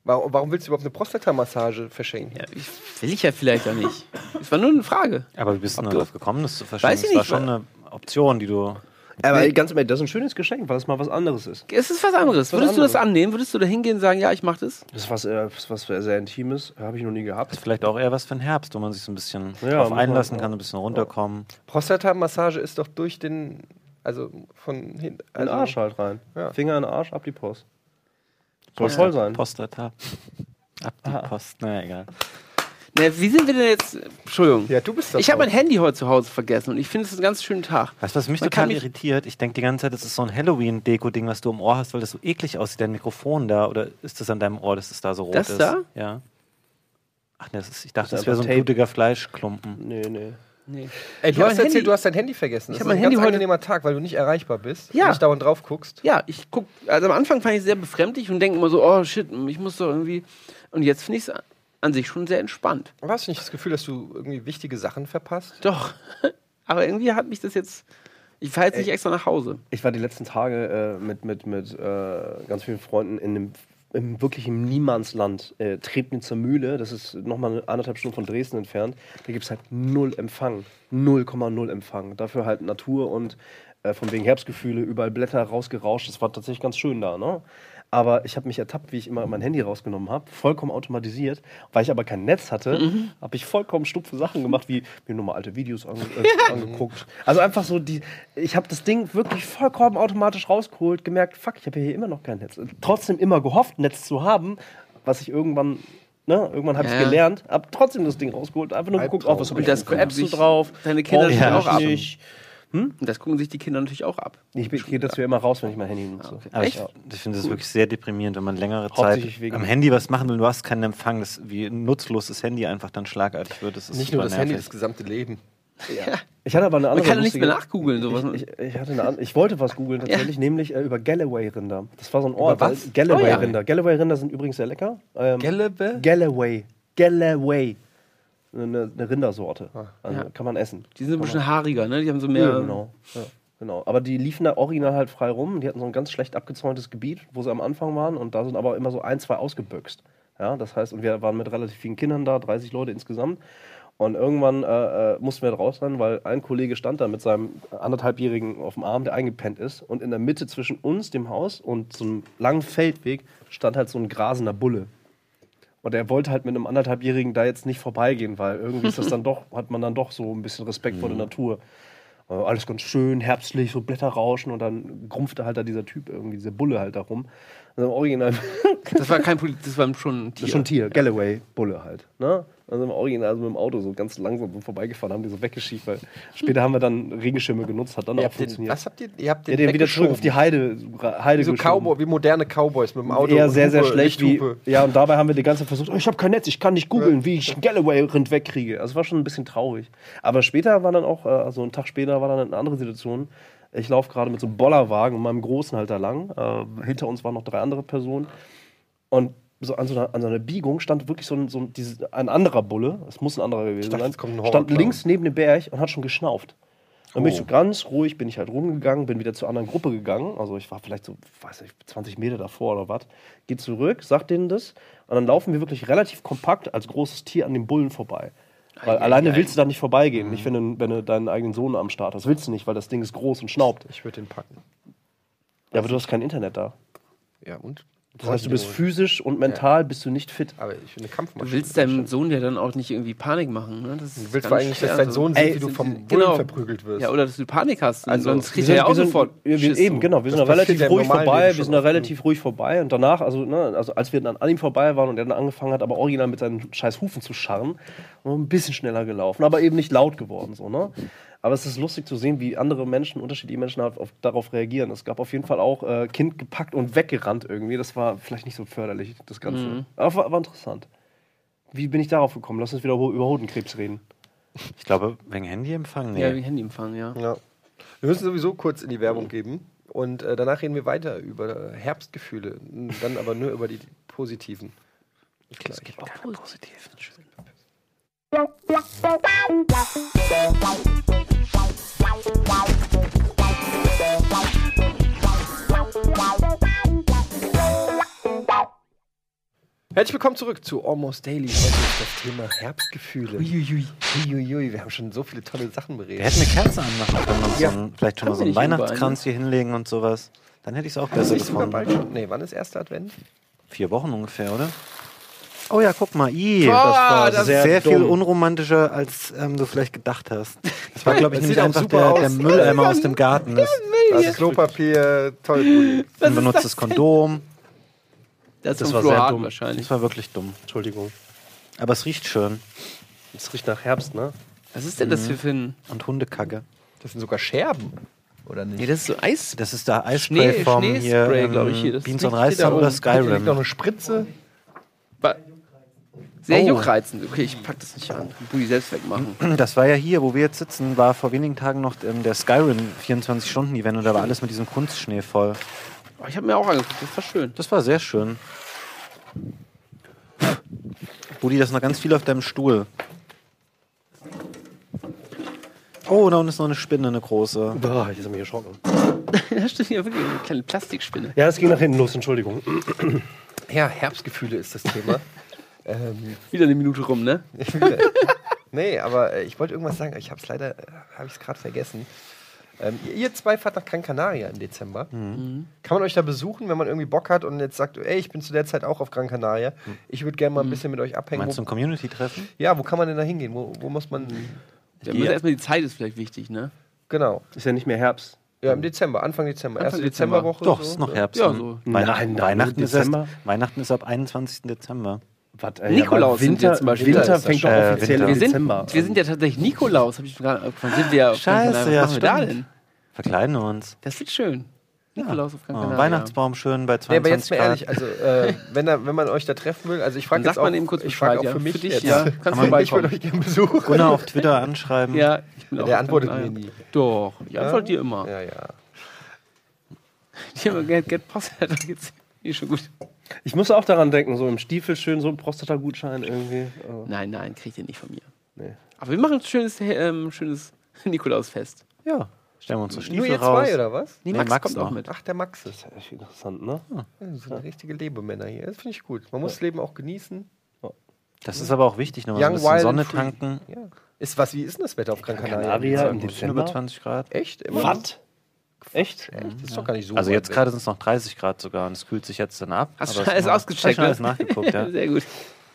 Warum, warum willst du überhaupt eine Prostatamassage verschenken? Ja, ich, will ich ja vielleicht auch nicht. <laughs> Es war nur eine Frage. Aber wie bist du darauf gekommen, das zu verschenken? Weiß ich Das war nicht, schon eine Option, die du. Aber ganz im Ernst, das ist ein schönes Geschenk, weil es mal was anderes ist. Es ist was anderes. Was Würdest du das anderes. annehmen? Würdest du da hingehen und sagen, ja, ich mach das? Das ist was, äh, das ist was sehr Intimes. Habe ich noch nie gehabt. Ist vielleicht auch eher was für den Herbst, wo man sich so ein bisschen Ja, drauf einlassen kann, ein bisschen runterkommen. Prostatamassage ist doch durch den. Also von hinten. In den Also, Arsch halt rein. Ja. Finger in den Arsch, ab die Post. Soll Post- voll sein. Postata. Ab die Post. Naja, egal. Na, wie sind wir denn jetzt? Entschuldigung. Ja, du bist das. ich habe mein Handy heute zu Hause vergessen und ich finde es ist ein ganz schönen Tag. Weißt du, was mich Man total mich- irritiert? Ich denke die ganze Zeit, das ist so ein Halloween-Deko-Ding, was du im Ohr hast, weil das so eklig aussieht, dein Mikrofon da. Oder ist das an deinem Ohr, dass es da so rot Das ist? da? Ja. Ach nee, das ist, ich dachte, Das das wäre so ein Tape. blutiger Fleischklumpen. Nee, nee. Nee. Ey, Ich du hast mein erzählt, Handy- du hast dein Handy vergessen. Ich Das hab ist mein ein Handy ganz heute- angenehmer Tag, weil du nicht erreichbar bist Ja. und nicht dauernd drauf guckst. Ja, ich guck, also am Anfang fand ich es sehr befremdlich und denke immer so, oh shit, ich muss doch irgendwie. Und jetzt finde ich es an sich schon sehr entspannt. Aber Hast du nicht das Gefühl, dass du irgendwie wichtige Sachen verpasst? Doch. <laughs> Aber irgendwie hat mich das jetzt. Ich fahre jetzt nicht extra nach Hause. Ich war die letzten Tage äh, mit, mit, mit äh, ganz vielen Freunden in einem im, wirklich im Niemandsland, äh, Trebnitzer Mühle, das ist nochmal anderthalb Stunden von Dresden entfernt. Da gibt es halt null Empfang. 0,0 Empfang. Dafür halt Natur und äh, von wegen Herbstgefühle, überall Blätter rausgerauscht. Das war tatsächlich ganz schön da, ne? Aber ich habe mich ertappt, wie ich immer mein Handy rausgenommen habe, vollkommen automatisiert. Weil ich aber kein Netz hatte, habe ich vollkommen stumpfe Sachen gemacht, wie mir nur mal alte Videos ange äh, <laughs> angeguckt. Also einfach so die, ich habe das Ding wirklich vollkommen automatisch rausgeholt, gemerkt, fuck, ich habe hier immer noch kein Netz. Trotzdem immer gehofft, Netz zu haben, was ich irgendwann, ne, irgendwann habe ich Ja. gelernt, habe trotzdem das Ding rausgeholt, einfach nur geguckt, oh, was habe ich das für Apps so drauf. deine Kinder Brauch natürlich ich auch ab. Nicht. Und das gucken sich die Kinder natürlich auch ab. Ich, gehe dazu immer raus, wenn ich mein Handy nutze. okay. Aber ich, Echt? ich finde es wirklich sehr deprimierend, wenn man längere Zeit am Handy was machen will, du hast keinen Empfang, das, wie nutzlos das Handy einfach dann schlagartig wird. Das ist Nicht nur das Handy, nervig. das gesamte Leben. Ich hatte aber eine Man andere kann doch nichts mehr nachgoogeln. Sowas. Ich, ich, ich, hatte eine ich wollte was googeln tatsächlich, nämlich äh, über Galloway-Rinder. Das war so ein Ort. Galloway-Rinder. Oh ja. Galloway-Rinder sind übrigens sehr lecker. Ähm, Gellebe? Galloway. Galloway. Eine, eine Rindersorte. Also Ja. kann man essen. die sind ein bisschen haariger, ne? Die haben so mehr. Ja, genau. Ja, genau. Aber die liefen da original halt frei rum. Die hatten so ein ganz schlecht abgezäuntes Gebiet, wo sie am Anfang waren. Und da sind aber immer so ein, zwei ausgebüxt. Ja, das heißt, und wir waren mit relativ vielen Kindern da, 30 Leute insgesamt. Und irgendwann äh, äh, mussten wir raus sein, weil ein Kollege stand da mit seinem anderthalbjährigen auf dem Arm, der eingepennt ist. Und in der Mitte zwischen uns, dem Haus, und so einem langen Feldweg stand halt so ein grasender Bulle. Und er wollte halt mit einem anderthalbjährigen da jetzt nicht vorbeigehen, weil irgendwie ist das dann <laughs> doch, hat man dann doch so ein bisschen Respekt vor der Natur. Äh, alles ganz schön, herbstlich, so Blätter rauschen und dann grumpfte halt da dieser Typ irgendwie, diese Bulle halt da rum. Also Original, Das war kein Polit, das war schon ein Tier. das ist schon ein Tier, Galloway-Bulle halt. Ne? Also im Original also mit dem Auto so ganz langsam so vorbeigefahren, haben die so weggeschiebt, weil später haben wir dann Regenschirme genutzt, hat dann Ihr auch habt den, funktioniert. was habt ihr? Ihr habt den, ja, den wieder zurück auf die Heide, Heide Wie so. Cowboy, wie moderne Cowboys mit dem Auto. eher und sehr, sehr Hupe, schlecht. Wie, ja, und dabei haben wir die ganze Zeit versucht, oh, ich habe kein Netz, ich kann nicht googeln, wie ich einen Galloway-Rind wegkriege. Also es war schon ein bisschen traurig. Aber später war dann auch, äh, also einen Tag später war dann eine andere Situation. Ich laufe gerade mit so einem Bollerwagen und meinem Großen halt da lang. Äh, hinter uns waren noch drei andere Personen. Und so an, so einer, an so einer Biegung stand wirklich so ein, so ein, dieses, ein anderer Bulle, es muss ein anderer gewesen dachte, sein, stand links neben dem Berg und hat schon geschnauft. Dann Oh. bin ich so ganz ruhig, bin ich halt rumgegangen, bin wieder zur anderen Gruppe gegangen. Also ich war vielleicht so, weiß nicht, 20 Meter davor oder was. Geh zurück, sag denen das. Und dann laufen wir wirklich relativ kompakt als großes Tier an dem Bullen vorbei. Weil Ei, ei, alleine ei. willst du da nicht vorbeigehen. Nicht, wenn du, wenn du deinen eigenen Sohn am Start hast. Willst du nicht, weil das Ding ist groß und schnaubt. Ich würde den packen. Ja, aber du hast kein Internet da. Ja, und? Das heißt, du bist physisch und mental bist du nicht fit. Aber ich finde eine Kampfmaschine. Du willst deinem Sohn ja dann auch nicht irgendwie Panik machen. Ne? Das ist Du willst vor allem nicht, dass dein so. Sohn Ey, sieht, wie du sind- vom Bullen genau. verprügelt wirst. Ja, oder dass du Panik hast. Also, sonst kriegt Wir er ja auch sind, sofort. Schiss, eben, genau. Wir sind da relativ ja ruhig vorbei. Wir sind da relativ ruhig vorbei. Und danach, also, ne, also als wir dann an ihm vorbei waren und er dann angefangen hat, aber original mit seinen scheiß Hufen zu scharren, sind wir ein bisschen schneller gelaufen, aber eben nicht laut geworden. So, ne? Aber es ist lustig zu sehen, wie andere Menschen, unterschiedliche Menschen halt auf, darauf reagieren. Es gab auf jeden Fall auch äh, Kind gepackt und weggerannt irgendwie. Das war vielleicht nicht so förderlich, das Ganze. Mhm. Aber war, war interessant. Wie bin ich darauf gekommen? Lass uns wieder über Hodenkrebs reden. Ich glaube, wegen Handyempfang? Nee. Ja, wie Handyempfang, ja. Ja. Wir müssen sowieso kurz in die Werbung geben. Und äh, danach reden wir weiter über Herbstgefühle. Dann aber nur über die positiven. Es gibt keine positiven. Herzlich willkommen zurück zu Almost Daily. Heute ist das Thema Herbstgefühle. Uiuiui. Uiuiui, wir haben schon so viele tolle Sachen Wir beredet. hätten eine Kerze anmachen können und Ja. so ein, vielleicht schon mal so wir einen Weihnachtskranz hier hinlegen und sowas. Dann hätte ich es auch besser gefunden. bald schon? Nee, wann ist erster Advent? Vier Wochen ungefähr, oder? Oh ja, guck mal, i, Boah, das war das sehr, ist viel unromantischer, als ähm, du vielleicht gedacht hast. Das war, <laughs> glaube ich, Das nämlich einfach der, der Mülleimer aus dem Garten. <laughs> Das, Das Klopapier, toll. Ein benutztes Kondom. Das, Das ist war sehr dumm. wahrscheinlich. Das war wirklich dumm. Entschuldigung. Aber es riecht schön. Es riecht nach Herbst, ne? Was ist denn das für ein. Und Hundekacke. Das sind sogar Scherben. Oder nicht? Nee, das ist so Eis. Das ist der Eispray Schnee- vom Schneespray, hier, ähm, ich, hier. Das Beans hier Reis da oder oben. Hier liegt noch Skyrim. eine Spritze. Ba- Sehr Oh. juckreizend. Okay, ich pack das nicht an. Budi selbst wegmachen. <clears throat> Das war ja hier, wo wir jetzt sitzen, war vor wenigen Tagen noch ähm, der Skyrim 24-Stunden-Event und da war alles mit diesem Kunstschnee voll. Oh, ich habe mir auch angeguckt, das war schön. Das war sehr schön. Budi, das ist noch ganz viel auf deinem Stuhl. Oh, da unten ist noch eine Spinne, eine große. Boah, jetzt haben wir erschrocken. da steht hier wirklich eine kleine Plastikspinne. Ja, das ging nach hinten los, Entschuldigung. <clears throat> Ja, Herbstgefühle ist das Thema. <laughs> ähm, Wieder eine Minute rum, ne? <laughs> nee, aber äh, ich wollte irgendwas sagen. Ich habe es leider, äh, habe ich es gerade vergessen. Ähm, ihr, zwei fahrt nach Gran Canaria im Dezember. Mhm. Kann man euch da besuchen, wenn man irgendwie Bock hat und jetzt sagt, ey, ich bin zu der Zeit auch auf Gran Canaria. Ich würde gerne mal ein bisschen mit euch abhängen. Mhm. Meinst du ein Community-Treffen? ja, wo kann man denn da hingehen? Wo, wo muss man. Ja, müssen erstmal die Zeit ist vielleicht wichtig, ne? Genau. Ist ja nicht mehr Herbst. Ja, im Dezember, Anfang Dezember. Anfang Erste Dezember. Dezemberwoche. Doch, so. es ist noch Herbst. Ja, so. Weihnachten, Nein, Weihnachten, ist erst, Dezember. Weihnachten ist ab 21. Dezember. Was, ey, Nikolaus Winter, wir zum Beispiel. Winter Winter ist fängt doch schon. offiziell Äh, im Wir sind, Dezember wir sind ja tatsächlich Nikolaus. Hab ich gerade. Wann sind wir ja Scheiße, ja, Was machen wir da denn? Verkleiden wir uns. Das wird schön. Nikolaus auf Gran Oh. Weihnachtsbaum schön bei Nee, aber 22 jetzt mal ehrlich, also äh, wenn, da, wenn man euch da treffen will, also ich frage jetzt auch, man eben kurz ich frage auch für ja. mich Für dich, jetzt, ja. ja. <laughs> Kannst man- ich würde euch gerne besuchen. Gunnar auf Twitter anschreiben. Ja, ich bin auch Der antwortet mir nie. Doch, ich antworte dir immer. Ja, ja. Die haben get, get Post, da geht's eh schon gut. Ich muss auch daran denken, so im Stiefel schön so ein Prostata-Gutschein irgendwie. Also, Nein, nein, kriegt ihr nicht von mir. nee. Aber wir machen ein schönes, ähm, schönes <laughs> Nikolausfest. Ja. Stellen wir unsere Stiefel Nur ihr raus. zwei, oder was? Nee, Max, Max kommt noch. auch mit. Ach, der Max ist. Das ist ja echt interessant, ne? Ja, das sind richtige Lebemänner hier. Das finde ich gut. Man muss das Leben auch genießen. Das ist aber auch wichtig, nochmal so ein Young, bisschen wild Sonne and free. tanken. Ja. Ist was, wie ist denn das Wetter auf Gran Canaria? Canaria im Ein bisschen Dezember? über 20 Grad. Echt? Immer? Was? Echt? Echt? Das ist doch gar nicht so. Also jetzt gerade sind es noch 30 Grad sogar und es kühlt sich jetzt dann ab. Hast du alles es- ausgecheckt? Schon alles nachgeguckt, ja. <laughs> Sehr gut.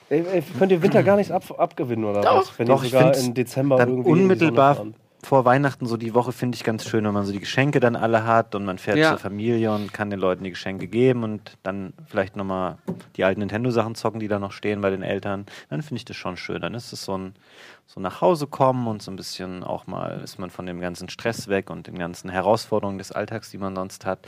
Ey, ey, könnt ihr Winter <clears throat> gar nichts ab, abgewinnen oder Doch. was? Wenn Doch, ihr ich sogar im Dezember dann irgendwie in die unmittelbar. Vor Weihnachten, so die Woche, finde ich ganz schön, wenn man so die Geschenke dann alle hat und man fährt Ja. zur Familie und kann den Leuten die Geschenke geben und dann vielleicht nochmal die alten Nintendo-Sachen zocken, die da noch stehen bei den Eltern. Dann finde ich das schon schön. Dann ist es so ein so nach Hause kommen und so ein bisschen auch mal ist man von dem ganzen Stress weg und den ganzen Herausforderungen des Alltags, die man sonst hat.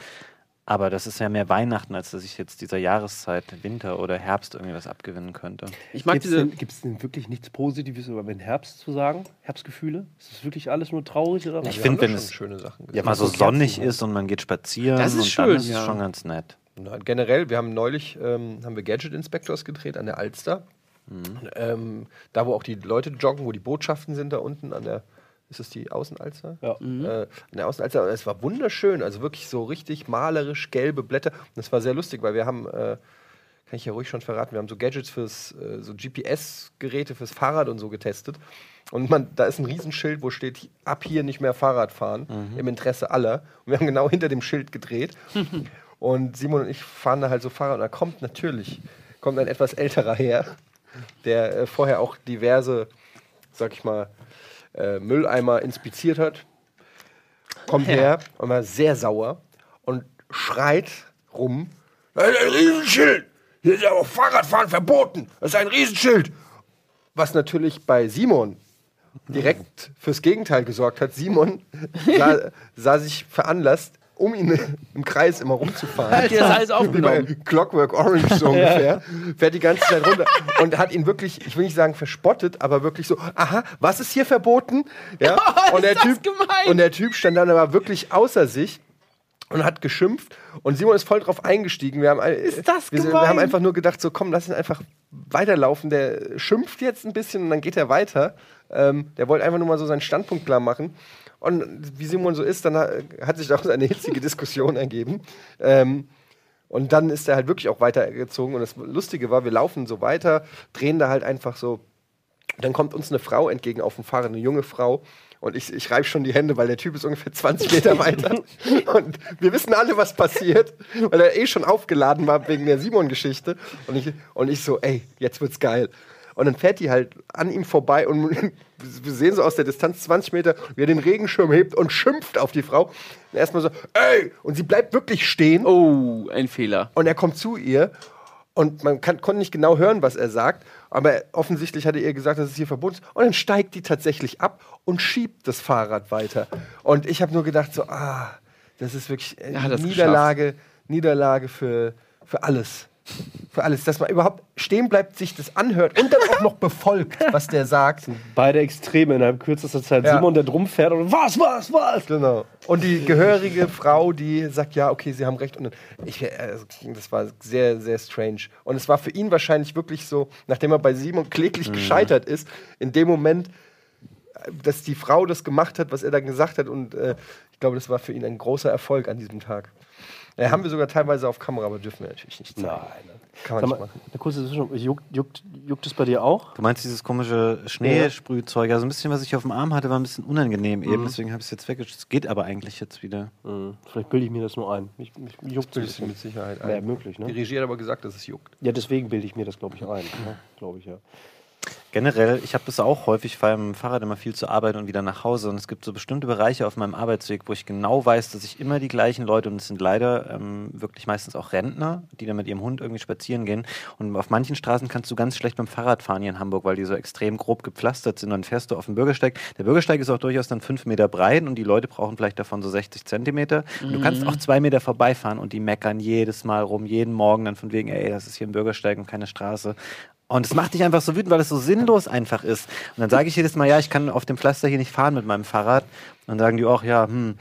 Aber das ist ja mehr Weihnachten, als dass ich jetzt dieser Jahreszeit, Winter oder Herbst, irgendwie was abgewinnen könnte. Ich mag Gibt es diese. denn, gibt's denn wirklich nichts Positives über den Herbst zu sagen? Herbstgefühle? Ist das wirklich alles nur traurig oder was? Ich finde, wenn es schöne Sachen Ja, mal so so sonnig ist und man geht spazieren Das ist und schön, dann ist es ja. schon ganz nett. Nein, generell, wir haben neulich ähm, haben wir Gadget Inspectors gedreht an der Alster. Ähm, da, wo auch die Leute joggen, wo die Botschaften sind da unten an der, ist es die Außenalster? Ja. Äh, an der Außenalster. Und es war wunderschön, also wirklich so richtig malerisch gelbe Blätter. Und es war sehr lustig, weil wir haben, äh, kann ich ja ruhig schon verraten, wir haben so Gadgets fürs, äh, so GPS-Geräte fürs Fahrrad und so getestet. Und man, da ist ein Riesenschild, wo steht, ab hier nicht mehr Fahrrad fahren, im Interesse aller. Und wir haben genau hinter dem Schild gedreht. <laughs> und Simon und ich fahren da halt so Fahrrad. Und da kommt natürlich, kommt ein etwas älterer her, der äh, vorher auch diverse, sag ich mal, äh, Mülleimer inspiziert hat. Kommt her und war sehr sauer und schreit rum. Das ist ein Riesenschild! Hier ist aber Fahrradfahren verboten! Das ist ein Riesenschild! Was natürlich bei Simon direkt fürs Gegenteil gesorgt hat. Simon <laughs> sah, sah sich veranlasst, um ihn <laughs> im Kreis immer rumzufahren. Hat dir das alles <laughs> Wie bei aufgenommen? Clockwork Orange so <laughs> ungefähr. Fährt die ganze Zeit runter und hat ihn wirklich, ich will nicht sagen verspottet, aber wirklich so, aha, was ist hier verboten? Ja. und, der typ, und der Typ stand dann aber wirklich außer sich und hat geschimpft und Simon ist voll drauf eingestiegen. Wir haben, Ist das wir, wir haben einfach nur gedacht, so komm, lass ihn einfach weiterlaufen. Der schimpft jetzt ein bisschen und dann geht er weiter. Ähm, der wollte einfach nur mal so seinen Standpunkt klar machen. Und wie Simon so ist, dann ha- hat sich auch eine hitzige Diskussion ergeben. Ähm, und dann ist er halt wirklich auch weitergezogen. Und das Lustige war, wir laufen so weiter, drehen da halt einfach so. Dann kommt uns eine Frau entgegen auf dem Fahrrad, eine junge Frau. Und ich, ich reibe schon die Hände, weil der Typ ist ungefähr 20 Meter weiter. Und wir wissen alle, was passiert, weil er eh schon aufgeladen war wegen der Simon-Geschichte. Und ich, und ich so, ey, jetzt wird's geil. Und dann fährt die halt an ihm vorbei und <laughs> wir sehen so aus der Distanz 20 Meter, wie er den Regenschirm hebt und schimpft auf die Frau. Und erstmal so, ey! Und sie bleibt wirklich stehen. Oh, ein Fehler. Und er kommt zu ihr und man kann, konnte nicht genau hören, was er sagt, aber offensichtlich hat er ihr gesagt, dass es hier verboten ist. Und dann steigt die tatsächlich ab und schiebt das Fahrrad weiter. Und ich habe nur gedacht, so, ah, das ist wirklich das Niederlage, Niederlage für, für alles. Für alles, dass man überhaupt stehen bleibt, sich das anhört und dann auch noch befolgt, <laughs> was der sagt. Beide Extreme innerhalb kürzester Zeit. Ja. Simon, der drum fährt und was, was, was? Genau. Und die gehörige Frau, die sagt, ja, okay, Sie haben recht. Und dann, ich, äh, das war sehr, sehr strange. Und es war für ihn wahrscheinlich wirklich so, nachdem er bei Simon kläglich gescheitert ist, in dem Moment, dass die Frau das gemacht hat, was er dann gesagt hat. Und äh, ich glaube, das war für ihn ein großer Erfolg an diesem Tag. Ja, haben wir sogar teilweise auf Kamera, aber dürfen wir natürlich nicht zeigen. Nein. Kann man Sag nicht mal, machen. eine kurze Zwischenfrage. juckt, juckt, juckt es bei dir auch? Du meinst dieses komische Schneesprühzeug? Also ein bisschen, was ich auf dem Arm hatte, war ein bisschen unangenehm eben, deswegen habe ich es jetzt weggeschickt. Es geht aber eigentlich jetzt wieder. Mhm. Vielleicht bilde ich mir das nur ein. Mich, mich juckt ein Das ist bisschen. mit Sicherheit Ja, möglich, Die ne? Regie hat aber gesagt, dass es juckt. Ja, deswegen bilde ich mir das, glaube ich, ein. Ne? <laughs> Glaube ich, ja. Generell, ich habe das auch häufig, ich fahre mit dem Fahrrad immer viel zur Arbeit und wieder nach Hause. Und es gibt so bestimmte Bereiche auf meinem Arbeitsweg, wo ich genau weiß, dass ich immer die gleichen Leute, und es sind leider ähm, wirklich meistens auch Rentner, die dann mit ihrem Hund irgendwie spazieren gehen. Und auf manchen Straßen kannst du ganz schlecht mit dem Fahrrad fahren hier in Hamburg, weil die so extrem grob gepflastert sind. Dann fährst du auf den Bürgersteig. Der Bürgersteig ist auch durchaus dann fünf Meter breit und die Leute brauchen vielleicht davon so 60 Zentimeter. Und du kannst auch zwei Meter vorbeifahren und die meckern jedes Mal rum, jeden Morgen dann von wegen, ey, das ist hier ein Bürgersteig und keine Straße. Und es macht dich einfach so wütend, weil es so sinnlos einfach ist. Und dann sage ich jedes Mal, ja, ich kann auf dem Pflaster hier nicht fahren mit meinem Fahrrad. Und dann sagen die auch, ja, hm.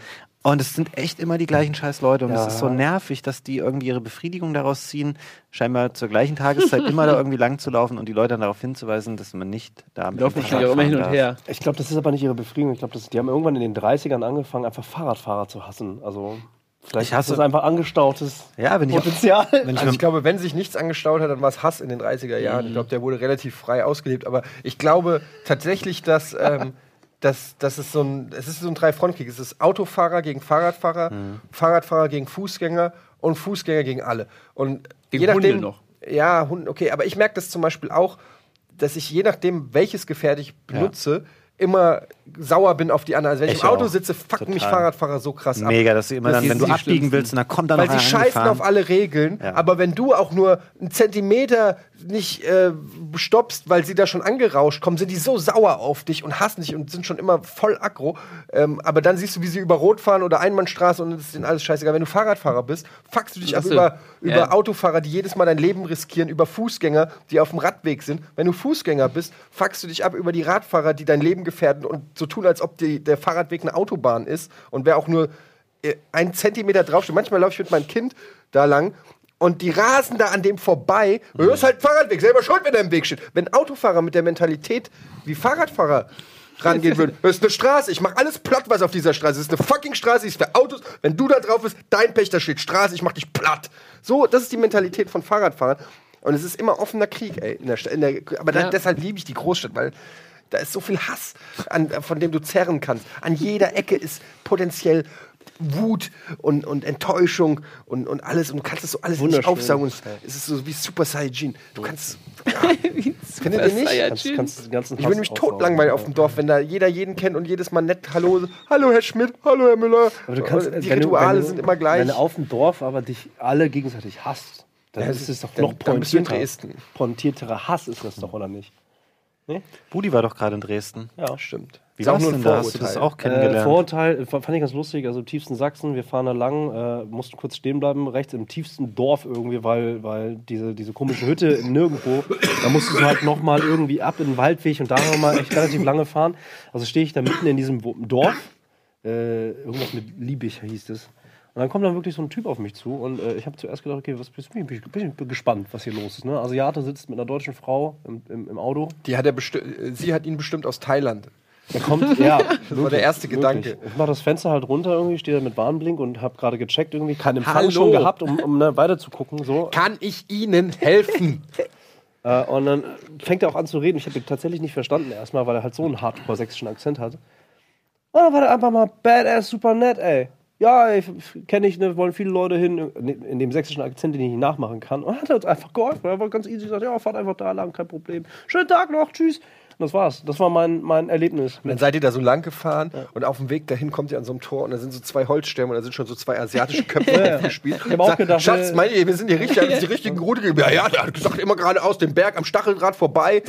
Und es sind echt immer die gleichen scheiß Leute. Und es Ja. ist so nervig, dass die irgendwie ihre Befriedigung daraus ziehen, scheinbar zur gleichen Tageszeit immer da irgendwie lang zu laufen und die Leute dann darauf hinzuweisen, dass man nicht da mit Die laufen dem wahrscheinlich auch immer Fahrrad hin und fahren her. Ich glaube, das ist aber nicht ihre Befriedigung. Ich glaube, die haben irgendwann in den 30ern angefangen, einfach Fahrradfahrer zu hassen. Also, vielleicht Ich hasse- das einfach angestautes Ja, wenn ich- Potenzial. <laughs> Wenn ich Also ich glaube, wenn sich nichts angestaut hat, dann war es Hass in den 30er Jahren. Ich glaube, der wurde relativ frei ausgelebt. Aber ich glaube tatsächlich, dass, ähm, dass, dass es so ein, es ist so ein Drei-Front-Krieg. Es ist Autofahrer gegen Fahrradfahrer, Fahrradfahrer gegen Fußgänger und Fußgänger gegen alle. Und Gegen je nachdem, Hunde noch. Ja, Hund, okay, aber ich merke das zum Beispiel auch, dass ich je nachdem, welches Gefährt ich benutze, immer sauer bin auf die anderen. Also wenn ich, Ich im Auto auch. sitze, fucken mich. Fahrradfahrer so krass ab. Mega, dass sie immer Das dann, wenn du abbiegen willst, und dann kommt dann Weil sie scheißen auf alle Regeln, Ja. aber wenn du auch nur einen Zentimeter nicht äh, stoppst, weil sie da schon angerauscht kommen, sind die so sauer auf dich und hassen dich und sind schon immer voll aggro. Ähm, aber dann siehst du, wie sie über Rot fahren oder Einbahnstraße und es ist denen alles scheißegal. Wenn du Fahrradfahrer bist, fuckst du dich ab so. über, über Ja. Autofahrer, die jedes Mal dein Leben riskieren, über Fußgänger, die auf dem Radweg sind. Wenn du Fußgänger bist, fuckst du dich ab über die Radfahrer, die dein Leben gefährden und so tun, als ob die, der Fahrradweg eine Autobahn ist und wer auch nur äh, ein Zentimeter draufsteht. Manchmal laufe ich mit meinem Kind da lang und die rasen da an dem vorbei. Mhm. Das ist halt Fahrradweg, selber schuld, wenn er im Weg steht. Wenn Autofahrer mit der Mentalität wie Fahrradfahrer rangehen würden, <laughs> das ist eine Straße, ich mache alles platt, was auf dieser Straße ist. Das ist eine fucking Straße, die ist für Autos. Wenn du da drauf bist, dein Pech, da steht Straße, ich mach dich platt. So, das ist die Mentalität von Fahrradfahrern. Und es ist immer offener Krieg, ey. In der, in der, aber da, Ja. deshalb liebe ich die Großstadt, weil da ist so viel Hass, an, von dem du zerren kannst. An jeder Ecke ist potenziell Wut und, und Enttäuschung und, und alles. Und du kannst das so alles nicht aufsaugen. Und Es ist so wie Super Saiyajin. Du kannst. Ja. <laughs> <laughs> Findet ihr nicht? Kannst, kannst den ganzen Ich nämlich aufsaugen. totlangweilig auf dem Dorf, wenn da jeder jeden kennt und jedes Mal nett Hallo, Hallo Herr Schmidt, Hallo Herr Müller. Aber du kannst, die wenn du- Rituale du, sind immer gleich. Wenn du auf dem Dorf aber dich alle gegenseitig hasst, dann Ja, ist es doch dann- noch dann bist du in pointierter. Dresden. Pointierterer Hass ist das doch, oder nicht? Budi war doch gerade in Dresden. Ja. Stimmt. Wie ein denn da? Hast du das Vorurteil. auch kennengelernt? Äh, Vorurteil äh, fand ich ganz lustig, also im tiefsten Sachsen, wir fahren da lang, äh, mussten kurz stehen bleiben, rechts im tiefsten Dorf irgendwie, weil, weil diese, diese komische Hütte nirgendwo, da musstest du halt nochmal irgendwie ab in den Waldweg und da nochmal echt relativ lange fahren. Also stehe ich da mitten in diesem Dorf, äh, irgendwas mit Liebig hieß es. Und dann kommt dann wirklich so ein Typ auf mich zu und äh, ich habe zuerst gedacht, okay, was bist du? Bin ich bin gespannt, was hier los ist. Ne? Asiate sitzt mit einer deutschen Frau im, im, im Auto. Die hat er sie hat ihn bestimmt aus Thailand. Da kommt, ja, <laughs> das war der erste Gedanke. Ich mache das Fenster halt runter irgendwie, stehe da mit Warnblink und habe gerade gecheckt irgendwie, keinen Empfang Hallo. schon gehabt, um, um ne, weiter zu gucken. So. Kann ich Ihnen helfen? <laughs> Äh, und dann fängt er auch an zu reden. Ich habe ihn tatsächlich nicht verstanden erstmal, weil er halt so einen hardcore-sächsischen Akzent hat. Und dann war der einfach mal badass, super nett, ey. Ja, kenne ich, ne, wollen viele Leute hin, in in dem sächsischen Akzent, den ich nicht nachmachen kann. Und hat er uns einfach geholfen. Er war ganz easy, gesagt, ja, fahrt einfach da lang, kein Problem. Schönen Tag noch, tschüss. Und das war's. Das war mein, mein Erlebnis. Und dann seid ihr da so lang gefahren und auf dem Weg dahin kommt ihr an so einem Tor und da sind so zwei Holzstämme und da sind schon so zwei asiatische <laughs> Köpfe aufgespielt. Ich hab auch gedacht, Schatz, äh, meint ihr, wir sind die richtigen, <laughs> die richtigen Route gegangen? Ja, ja, der hat gesagt, immer gerade aus dem Berg am Stacheldraht vorbei.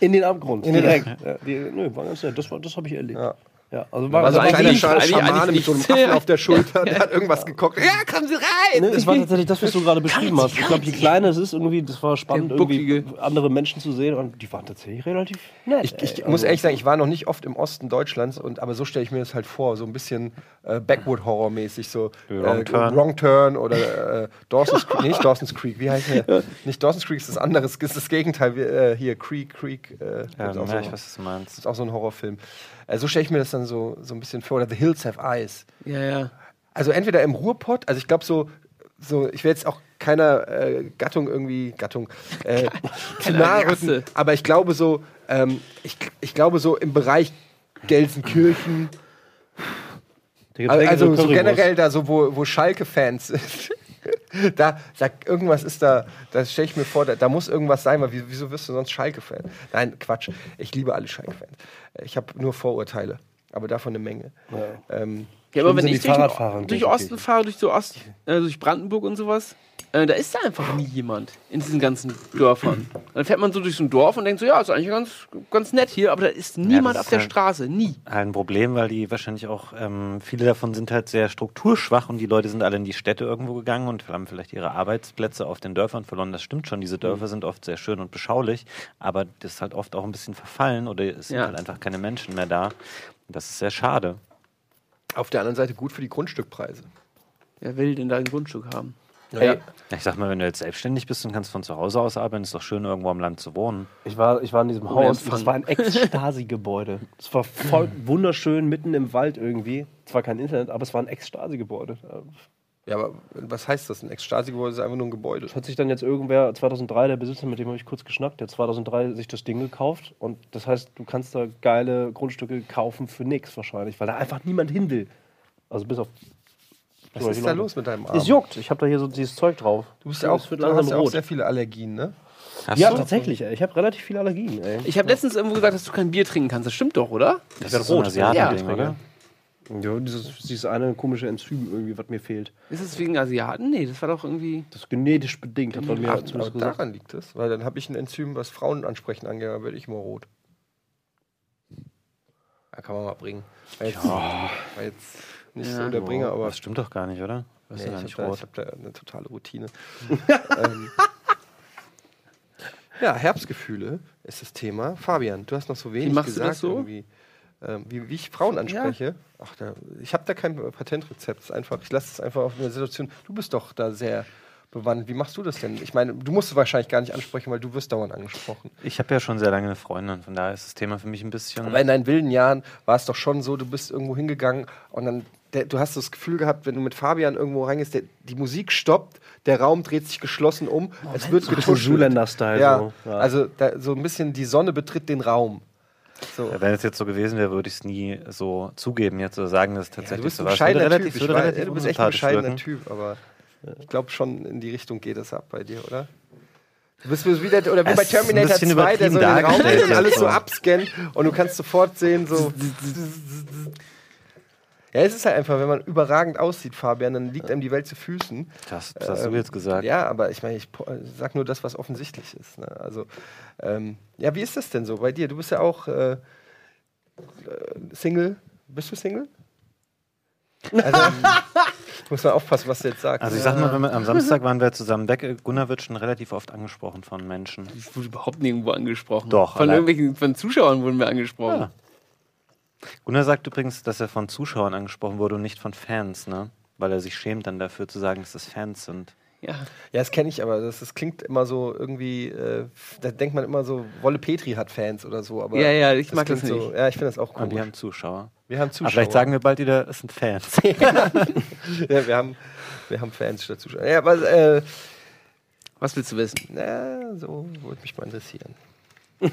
In den Abgrund. In den direkt. Ja, die, nö, war ganz nett. Das, war- das habe ich erlebt. Ja. Ja. also war, War so ein Also kleiner Schamane mit so einem. Affen auf der Schulter, der hat irgendwas gekocht. Ja, kommen Sie rein! Ne, es war tatsächlich das, was du gerade beschrieben hast. Ich glaube, je kleiner es ist, irgendwie, das war spannend, irgendwie andere Menschen zu sehen und die waren tatsächlich relativ nett. Ich, ich ey. muss Also, ehrlich sagen, ich war noch nicht oft im Osten Deutschlands, und, aber so stelle ich mir das halt vor, so ein bisschen äh, Backwood-Horror-mäßig, so Wrong äh, Turn. Wrong Turn oder äh, Dawson's Creek, nicht Dawson's Creek, wie heißt der? Nicht Dawson's Creek ist das andere, ist das Gegenteil, wie, äh, hier Creek, Creek, äh, Ja, ich weiß, was du meinst. Das ist auch so ein Horrorfilm. Äh, so stelle ich mir das dann so, so ein bisschen vor. Oder The Hills Have Eyes. Ja, ja. Also entweder im Ruhrpott, also ich glaube so, so, ich will jetzt auch keiner äh, Gattung irgendwie, Gattung, äh, <laughs> zu nahe rücken, aber ich glaube so, ähm, ich, ich glaube so im Bereich Gelsenkirchen, also so generell da so, wo, wo Schalke-Fans sind. <laughs> da sagt irgendwas ist da, da stelle ich mir vor, da, da muss irgendwas sein, weil wie- wieso wirst du sonst Schalke-Fan? Nein, Quatsch. Ich liebe alle Schalke-Fans. Ich habe nur Vorurteile, aber davon eine Menge. Ähm, Ja, aber wenn ich durch, durch. Osten fahre, durch, so Ost, äh, durch Brandenburg und sowas, äh, da ist da einfach nie jemand in diesen ganzen Dörfern. Dann fährt man so durch so ein Dorf und denkt so, ja, ist eigentlich ganz, ganz nett hier, aber da ist niemand das auf ist der halt- Straße, nie. Ein Problem, weil die wahrscheinlich auch, ähm, viele davon sind halt sehr strukturschwach und die Leute sind alle in die Städte irgendwo gegangen und haben vielleicht ihre Arbeitsplätze auf den Dörfern verloren. Das stimmt schon, diese Dörfer sind oft sehr schön und beschaulich, aber das ist halt oft auch ein bisschen verfallen oder es sind Ja. halt einfach keine Menschen mehr da. Und das ist sehr schade. auf der anderen Seite gut für die Grundstückpreise. Wer will denn da ein Grundstück haben? Ja. Ich sag mal, wenn du jetzt selbstständig bist und kannst von zu Hause aus arbeiten, ist doch schön, irgendwo am Land zu wohnen. Ich war, ich war in diesem Ohne Haus, das war ein Ex-Stasi-Gebäude. Es war voll <laughs> wunderschön, mitten im Wald irgendwie. Zwar kein Internet, aber es war ein Ex-Stasi-Gebäude. Ja, aber was heißt das? Ein Ex-Stasi-Gebäude ist einfach nur ein Gebäude. Hat sich dann jetzt irgendwer, 2003, der Besitzer, mit dem habe ich kurz geschnackt, der hat 2003 sich das Ding gekauft. Und das heißt, du kannst da geile Grundstücke kaufen für nix wahrscheinlich, weil da einfach niemand hin will. Also bis auf Was ist da los mit deinem Arm? Es juckt. Ich habe da hier so dieses Zeug drauf. Du, bist ja auch, du hast ja auch rot. sehr viele Allergien, ne? Hast Ja, du? tatsächlich. Ey. Ich habe relativ viele Allergien. Ey. Ich habe letztens irgendwo gesagt, dass du kein Bier trinken kannst. Das stimmt doch, oder? Das ist so ein Asiatending, Ja. oder? Ja, dieses, dieses eine komische Enzym irgendwie, was mir fehlt. Ist es wegen Asiaten? Nee, das war doch irgendwie. Das ist genetisch bedingt, hat man mir Ach, gesagt. daran liegt es, weil dann habe ich ein Enzym, was Frauen ansprechen angeht, dann werde ich immer rot. Da kann man mal bringen. Jetzt, war jetzt nicht Ja. so der Bringer, aber Das stimmt doch gar nicht, oder? Nee, ja ich habe da, hab da eine totale Routine. <laughs> ähm, ja, Herbstgefühle ist das Thema. Fabian, du hast noch so wenig machst du gesagt. das so? Irgendwie. Ähm, wie, wie ich Frauen anspreche. Ach, da, ich habe da kein Patentrezept. Einfach, ich lasse es einfach auf eine Situation. Du bist doch da sehr bewandt. Wie machst du das denn? Ich meine, du musst es wahrscheinlich gar nicht ansprechen, weil du wirst dauernd angesprochen. Ich habe ja schon sehr lange eine Freundin, von daher ist das Thema für mich ein bisschen. Aber in deinen wilden Jahren war es doch schon so, du bist irgendwo hingegangen und dann, der, du hast das Gefühl gehabt, wenn du mit Fabian irgendwo reingehst, der, die Musik stoppt, der Raum dreht sich geschlossen um, es wird So ein bisschen getuschelt. Zoolander-Style. Ja, So. Ja. also da, so ein bisschen die Sonne betritt den Raum. So. Ja, Wenn es jetzt so gewesen wäre, würde ich es nie so zugeben, jetzt so sagen, dass es Ja, du tatsächlich bist so war. Relativ, Typ. Ich weiß, relativ du bist echt ein bescheidener wirken. Typ, aber ich glaube schon in die Richtung geht es ab bei dir, oder? Du bist wie der, oder wie Es bei Terminator bisschen 2, der so in den Raum geht und alles so abscannt und du kannst sofort sehen, so. Ja, es ist halt einfach, wenn man überragend aussieht, Fabian, dann liegt einem die Welt zu Füßen. Das, das hast Ähm, du jetzt gesagt. Ja, aber ich meine, ich sag nur das, was offensichtlich ist. Ne? Also, ähm, ja, wie ist das denn so bei dir? Du bist ja auch äh, äh, Single. Bist du Single? <laughs> Also, muss man aufpassen, was du jetzt sagst. Also ich sag mal, wenn wir, am Samstag <laughs> waren wir zusammen weg. Gunnar wird schon relativ oft angesprochen von Menschen. Ich wurde überhaupt nirgendwo angesprochen. Doch, Von irgendwelchen von Zuschauern wurden wir angesprochen. Ja. Gunnar sagt übrigens, dass er von Zuschauern angesprochen wurde und nicht von Fans, ne? Weil er sich schämt dann dafür zu sagen, dass das Fans sind. Ja. Ja, das kenne ich, aber das, das klingt immer so irgendwie, äh, da denkt man immer so, Wolle Petri hat Fans oder so. Aber Ja, ja, ich mag klingt das So, nicht. ja, ich finde das auch cool. wir haben Zuschauer. wir haben Aber Zuschauer. vielleicht sagen wir bald wieder, es sind Fans. <laughs> ja, wir haben, wir haben Fans statt Zuschauer. Ja, aber äh, Was willst du wissen? na, so würde mich mal interessieren. <laughs>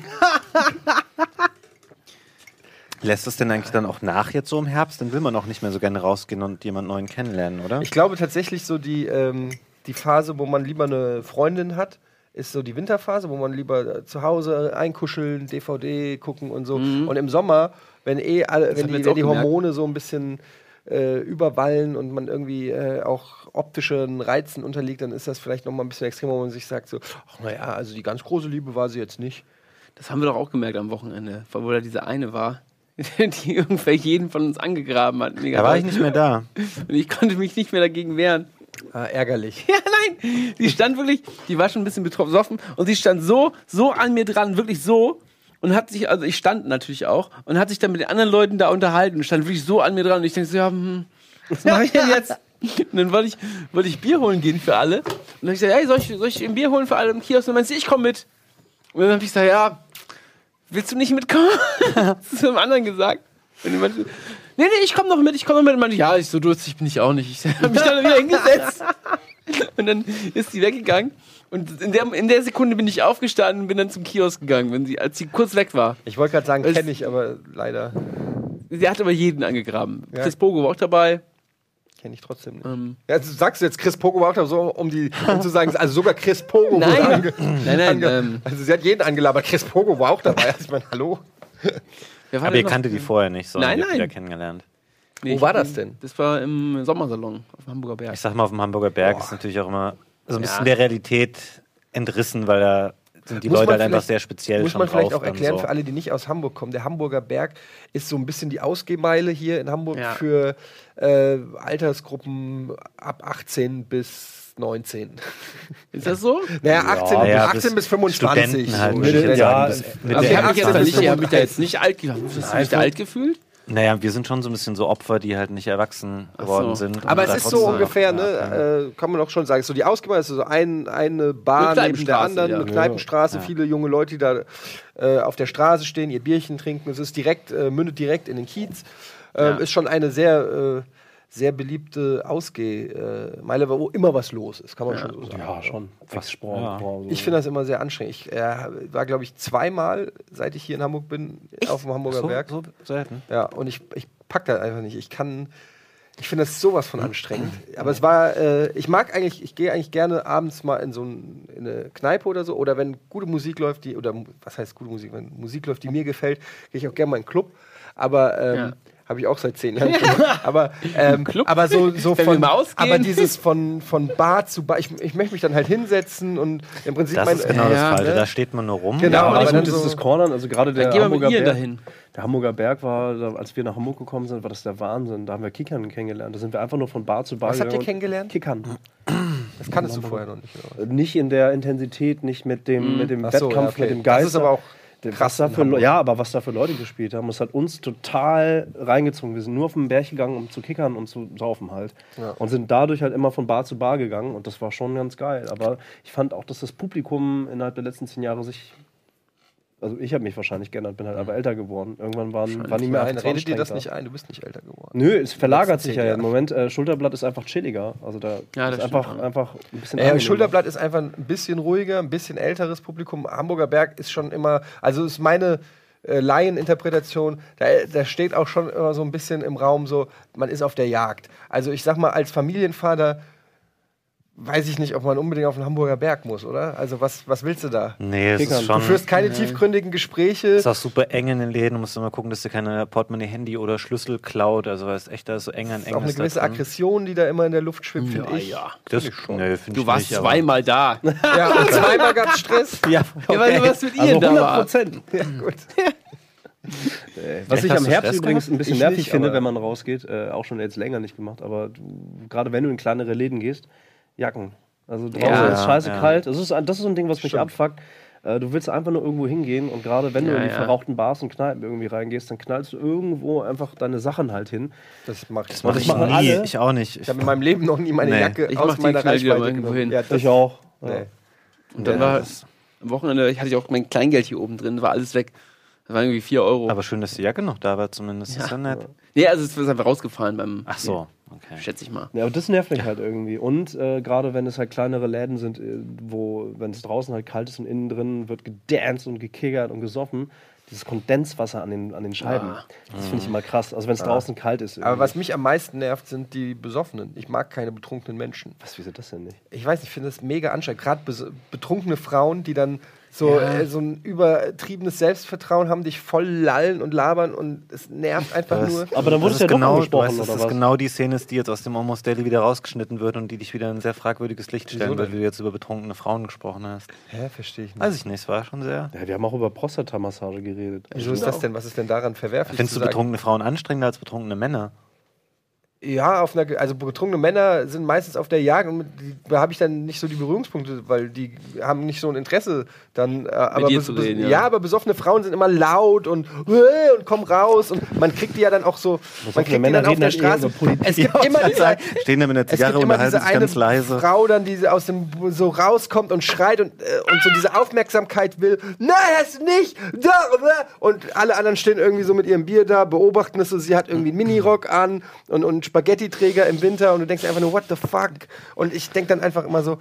Lässt es denn eigentlich dann auch nach jetzt so im Herbst? Dann will man auch nicht mehr so gerne rausgehen und jemand neuen kennenlernen, oder? Ich glaube tatsächlich so die, ähm, die Phase, wo man lieber eine Freundin hat, ist so die Winterphase, wo man lieber äh, zu Hause einkuscheln, DVD gucken und so. Und im Sommer, wenn eh alle, wenn die, jetzt wenn die. Hormone so ein bisschen äh, überwallen und man irgendwie äh, auch optischen Reizen unterliegt, dann ist das vielleicht noch mal ein bisschen extremer, wo man sich sagt so, ach naja, also die ganz große Liebe war sie jetzt nicht. Das haben wir doch auch gemerkt am Wochenende, wo da diese eine war, <laughs> die irgendwer jeden von uns angegraben hat. Mega Da war ich nicht mehr da. Und ich konnte mich nicht mehr dagegen wehren. Ah, ärgerlich. <laughs> Ja, nein. Die stand wirklich, die war schon ein bisschen besoffen und sie stand so, so an mir dran, wirklich so. Und hat sich, also ich stand natürlich auch und hat sich dann mit den anderen Leuten da unterhalten und stand wirklich so an mir dran. Und ich denke so, ja, hm, was mache ich denn <laughs> jetzt? Und dann wollte ich, wollte ich Bier holen gehen für alle. Und dann habe ich gesagt, hey, soll ich, soll ich ein Bier holen für alle im Kiosk? Und dann meinte sie, ich komme mit. Und dann habe ich gesagt, ja, willst du nicht mitkommen? <laughs> das ist dem anderen gesagt. Und meinte, nee, nee, ich komme noch mit, ich komme noch mit. Und meinte, ja, ich so durstig bin ich auch nicht. Ich <laughs> habe mich dann wieder hingesetzt. <laughs> Und dann ist sie weggegangen. Und in der, in der Sekunde bin ich aufgestanden und bin dann zum Kiosk gegangen, wenn sie, als sie kurz weg war. Ich wollte gerade sagen, kenne ich, aber leider Sie hat aber jeden angegraben. Ja. Chris Pogo war auch dabei. kenne ich trotzdem nicht. Ähm, Ja, du sagst jetzt Chris Pogo war auch so, um, die, um zu sagen, also sogar Chris Pogo wurde Nein. ange nein, nein. ange Ähm, Also sie hat jeden angelabert, Chris Pogo war auch dabei. Also ich meine, hallo? Wer war Aber ihr kannte die vorher nicht, sondern Nein, ihr habt nein. da kennengelernt. Nee, Wo war das denn? Das war im Sommersalon auf dem Hamburger Berg. Ich sag mal, auf dem Hamburger Berg Boah. ist natürlich auch immer so ein bisschen Ja. der Realität entrissen, weil da sind die Muss Leute man halt einfach vielleicht- sehr speziell Muss schon man vielleicht drauf auch erklären so. für alle, die nicht aus Hamburg kommen. Der Hamburger Berg ist so ein bisschen die Ausgehmeile hier in Hamburg Ja. für äh, Altersgruppen ab 18 bis 19. <laughs> Ist das so? Naja, 18, Ja, 18 bis 25. Studenten halt, so. Ja. Bis- mit Aber der ich habe mich, jetzt 18 nicht, bis ich hab mich da 35. jetzt nicht alt gefühlt. Hast du alt gefühlt? Naja, wir sind schon so ein bisschen so Opfer, die halt nicht erwachsen Ach geworden so. sind. Aber es ist so ungefähr, ja, ne, äh, kann man auch schon sagen, so die Ausgemeinde ist so ein, eine Bar Eine neben der anderen, ja. eine Kneipenstraße, Ja. viele junge Leute, die da äh, auf der Straße stehen, ihr Bierchen trinken. Es ist direkt, äh, mündet direkt in den Kiez. Ähm, Ja. Ist schon eine sehr, äh, sehr beliebte Ausgehmeile, wo immer was los ist, kann man schon so sagen. Ja, schon. Fast Sport. Ja. Ich finde das immer sehr anstrengend. Ich äh, war, glaube ich, zweimal, seit ich hier in Hamburg bin, auf dem Hamburger so, Berg. so selten. Ja, und ich, ich pack das einfach nicht. Ich kann. Ich finde das sowas von anstrengend. Aber es war, äh, ich mag eigentlich, ich gehe eigentlich gerne abends mal in so ein, in eine Kneipe oder so. Oder wenn gute Musik läuft, die, oder was heißt gute Musik, wenn Musik läuft, die mir gefällt, gehe ich auch gerne mal in einen Club. Aber ähm, Ja. Habe ich auch seit zehn Jahren. <laughs> aber ähm, Club? aber so, so Wenn wir von, mal ausgehen? aber dieses von, von Bar zu Bar, ich, ich möchte mich dann halt hinsetzen und im Prinzip Das mein, ist genau Ja, das Falsche. ne? Da steht man nur rum. Genau, Ja, aber aber dann gut, so- ist das Cornern, also gerade der Hamburger Berg, dahin. Der Hamburger Berg war, als wir nach Hamburg gekommen sind, war das der Wahnsinn. Da haben wir Kickern kennengelernt. Da sind wir einfach nur von Bar zu Bar Was habt ihr gegangen und- kennengelernt? Kickern. Das kanntest du vorher noch nicht. Oder? Nicht in der Intensität, nicht mit dem, mit dem so, Wettkampf, ja, okay. mit dem Geist. Das ist aber auch was da für, ja, aber was da für Leute gespielt haben, das hat uns total reingezogen. Wir sind nur auf den Berg gegangen, um zu kickern und zu saufen halt. Ja. Und sind dadurch halt immer von Bar zu Bar gegangen und das war schon ganz geil. Aber ich fand auch, dass das Publikum innerhalb der letzten zehn Jahre sich. Also ich habe mich wahrscheinlich geändert, bin halt aber älter geworden. Irgendwann waren, waren die mehr einfach redet dir das nicht ein, du bist nicht älter geworden. Nö, es verlagert sich ja im. Moment. Äh, Schulterblatt ist einfach chilliger. Also da Ja, ist das einfach, einfach ein bisschen angenehmer. Schulterblatt ist einfach ein bisschen ruhiger, ein bisschen älteres Publikum. Hamburger Berg ist schon immer, also ist meine äh, Laieninterpretation, da, da steht auch schon immer so ein bisschen im Raum so, man ist auf der Jagd. Also ich sag mal, als Familienvater weiß ich nicht, ob man unbedingt auf den Hamburger Berg muss, oder? Also was, was willst du da? Nee, es ist Du schon. führst keine tiefgründigen Gespräche. ist auch super eng in den Läden. Du musst immer gucken, dass du keine Portemonnaie, Handy oder Schlüssel klaut. Also, weil es echt da ist so eng an ist eng. auch eine gewisse. Aggression, die da immer in der Luft schwimmt, finde Ja, ich. ja. Das, ich schon. find Du ich warst nicht, zweimal da. <laughs> Ja, und zweimal gab es Stress. Ja, Ja, weil du was mit ihr Also da 100 war. Prozent. <laughs> Ja, gut. Was Echt, ich am du Herbst Stress übrigens gehabt? ein bisschen Ich nervig nicht, finde, wenn man rausgeht, äh, auch schon jetzt länger nicht gemacht, aber du, gerade wenn du in kleinere Läden gehst, Jacken. Also draußen Ja, ist scheiße ja. kalt. Das ist, ein- das ist so ein Ding, was mich Stimmt. abfuckt. Äh, Du willst einfach nur irgendwo hingehen und gerade wenn du Ja, in die ja. verrauchten Bars und Kneipen irgendwie reingehst, dann knallst du irgendwo einfach deine Sachen halt hin. Das mache ich, Mach das ich machen nie. alle. Ich auch nicht. Ich, Ich habe in meinem Leben noch nie meine Nee. Jacke Ich aus mach die meiner Reichweite irgendwo hin. Ja, das, Ich auch. nee. Ja. Und dann Ja, war das- am Wochenende, hatte ich auch mein Kleingeld hier oben drin, war alles weg. Das waren irgendwie 4 Euro. aber schön, dass die Jacke noch da war, zumindest. Ist ja nett. nee, also es ist einfach rausgefallen beim. Ach so, okay. Schätze ich mal. Ja, aber das nervt mich halt irgendwie. Und äh, gerade wenn es halt kleinere Läden sind, äh, wo, wenn es draußen halt kalt ist und innen drin wird gedanced und gekickert und gesoffen, dieses Kondenswasser an den, an den Scheiben, Ah. das finde ich immer krass. Also wenn es draußen kalt ist. Aber irgendwie. was mich am meisten nervt, sind die Besoffenen. Ich mag keine betrunkenen Menschen. Was, wieso das denn nicht? Ich weiß nicht, ich finde das mega anstrengend. Gerade betrunkene Frauen, die dann so, äh, so ein übertriebenes Selbstvertrauen haben, dich voll lallen und labern und es nervt einfach Das- nur. Aber dann ist du ja doch genau, du angesprochen, weißt, dass oder das was? genau die Szene ist, die jetzt aus dem Almost Daily wieder rausgeschnitten wird und die dich wieder in ein sehr fragwürdiges Licht stellen wird, wie du jetzt über betrunkene Frauen gesprochen hast. Hä, verstehe ich nicht. Weiß ich nicht, es war schon sehr. Ja, wir haben auch über Prostata-Massage geredet. Wieso ist das denn? Was ist denn daran verwerflich? Findest du sagen? betrunkene Frauen anstrengender als betrunkene Männer? Ja, auf einer, also betrunkene Männer sind meistens auf der Jagd und mit, die, da habe ich dann nicht so die Berührungspunkte, weil die haben nicht so ein Interesse dann. Äh, aber dir bes- zu reden, ja. ja. aber besoffene Frauen sind immer laut und, äh, und kommen raus und man kriegt die ja dann auch so, man kriegt die Männer dann auf der Straße. Es gibt immer diese, <laughs> Stehen da mit einer Zigarre unterhalten diese sich eine ganz leise. Frau dann, die aus dem so rauskommt und schreit und, äh, und so diese Aufmerksamkeit will. Nein, das nicht! Da. Und alle anderen stehen irgendwie so mit ihrem Bier da, beobachten es so. Sie hat irgendwie einen Minirock an und, und Spaghetti-Träger im Winter und du denkst einfach nur, what the fuck? Und ich denk dann einfach immer so,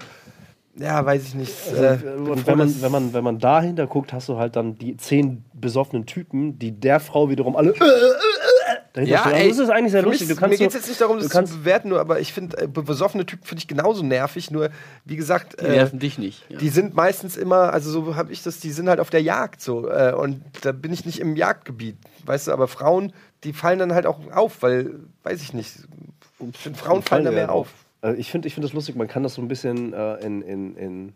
ja, weiß ich nicht. Äh, Und wenn man, wenn, man, wenn man dahinter guckt, hast du halt dann die zehn besoffenen Typen, die der Frau wiederum alle äh, äh, äh, dahinter ja, stehen. ey, Also das ist eigentlich sehr lustig. Mich, Du kannst mir geht es jetzt nicht darum, das kannst, zu bewerten, nur, aber ich finde, äh, besoffene Typen finde ich genauso nervig. Nur, wie gesagt, Die äh, nerven dich nicht. Ja. die sind meistens immer, also so habe ich das, die sind halt auf der Jagd so. Äh, und da bin ich nicht im Jagdgebiet. Weißt du, aber Frauen, die fallen dann halt auch auf, weil, weiß ich nicht, ich finde, Frauen fallen da mehr auf. Äh, Ich finde ich find das lustig, man kann das so ein bisschen äh, in, in, in,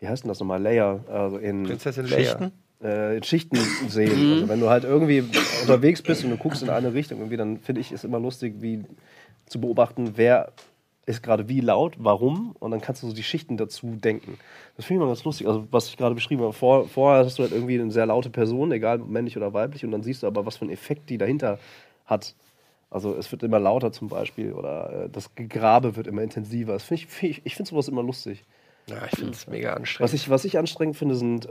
wie heißt denn das nochmal, Layer, also in Prinzessin Leia. Schichten? Äh, in Schichten sehen. Also wenn du halt irgendwie unterwegs bist und du guckst in eine Richtung, irgendwie, dann finde ich es immer lustig, wie zu beobachten, wer ist gerade wie laut, warum, und dann kannst du so die Schichten dazu denken. Das finde ich immer ganz lustig. Also, was ich gerade beschrieben habe, vor, vorher hast du halt irgendwie eine sehr laute Person, egal männlich oder weiblich, und dann siehst du aber, was für einen Effekt die dahinter hat. Also, es wird immer lauter zum Beispiel, oder äh, das Gegrabe wird immer intensiver. Das find ich find ich, ich finde sowas immer lustig. Ja, ich finde es mega Was anstrengend. ich, was ich anstrengend finde, sind, äh,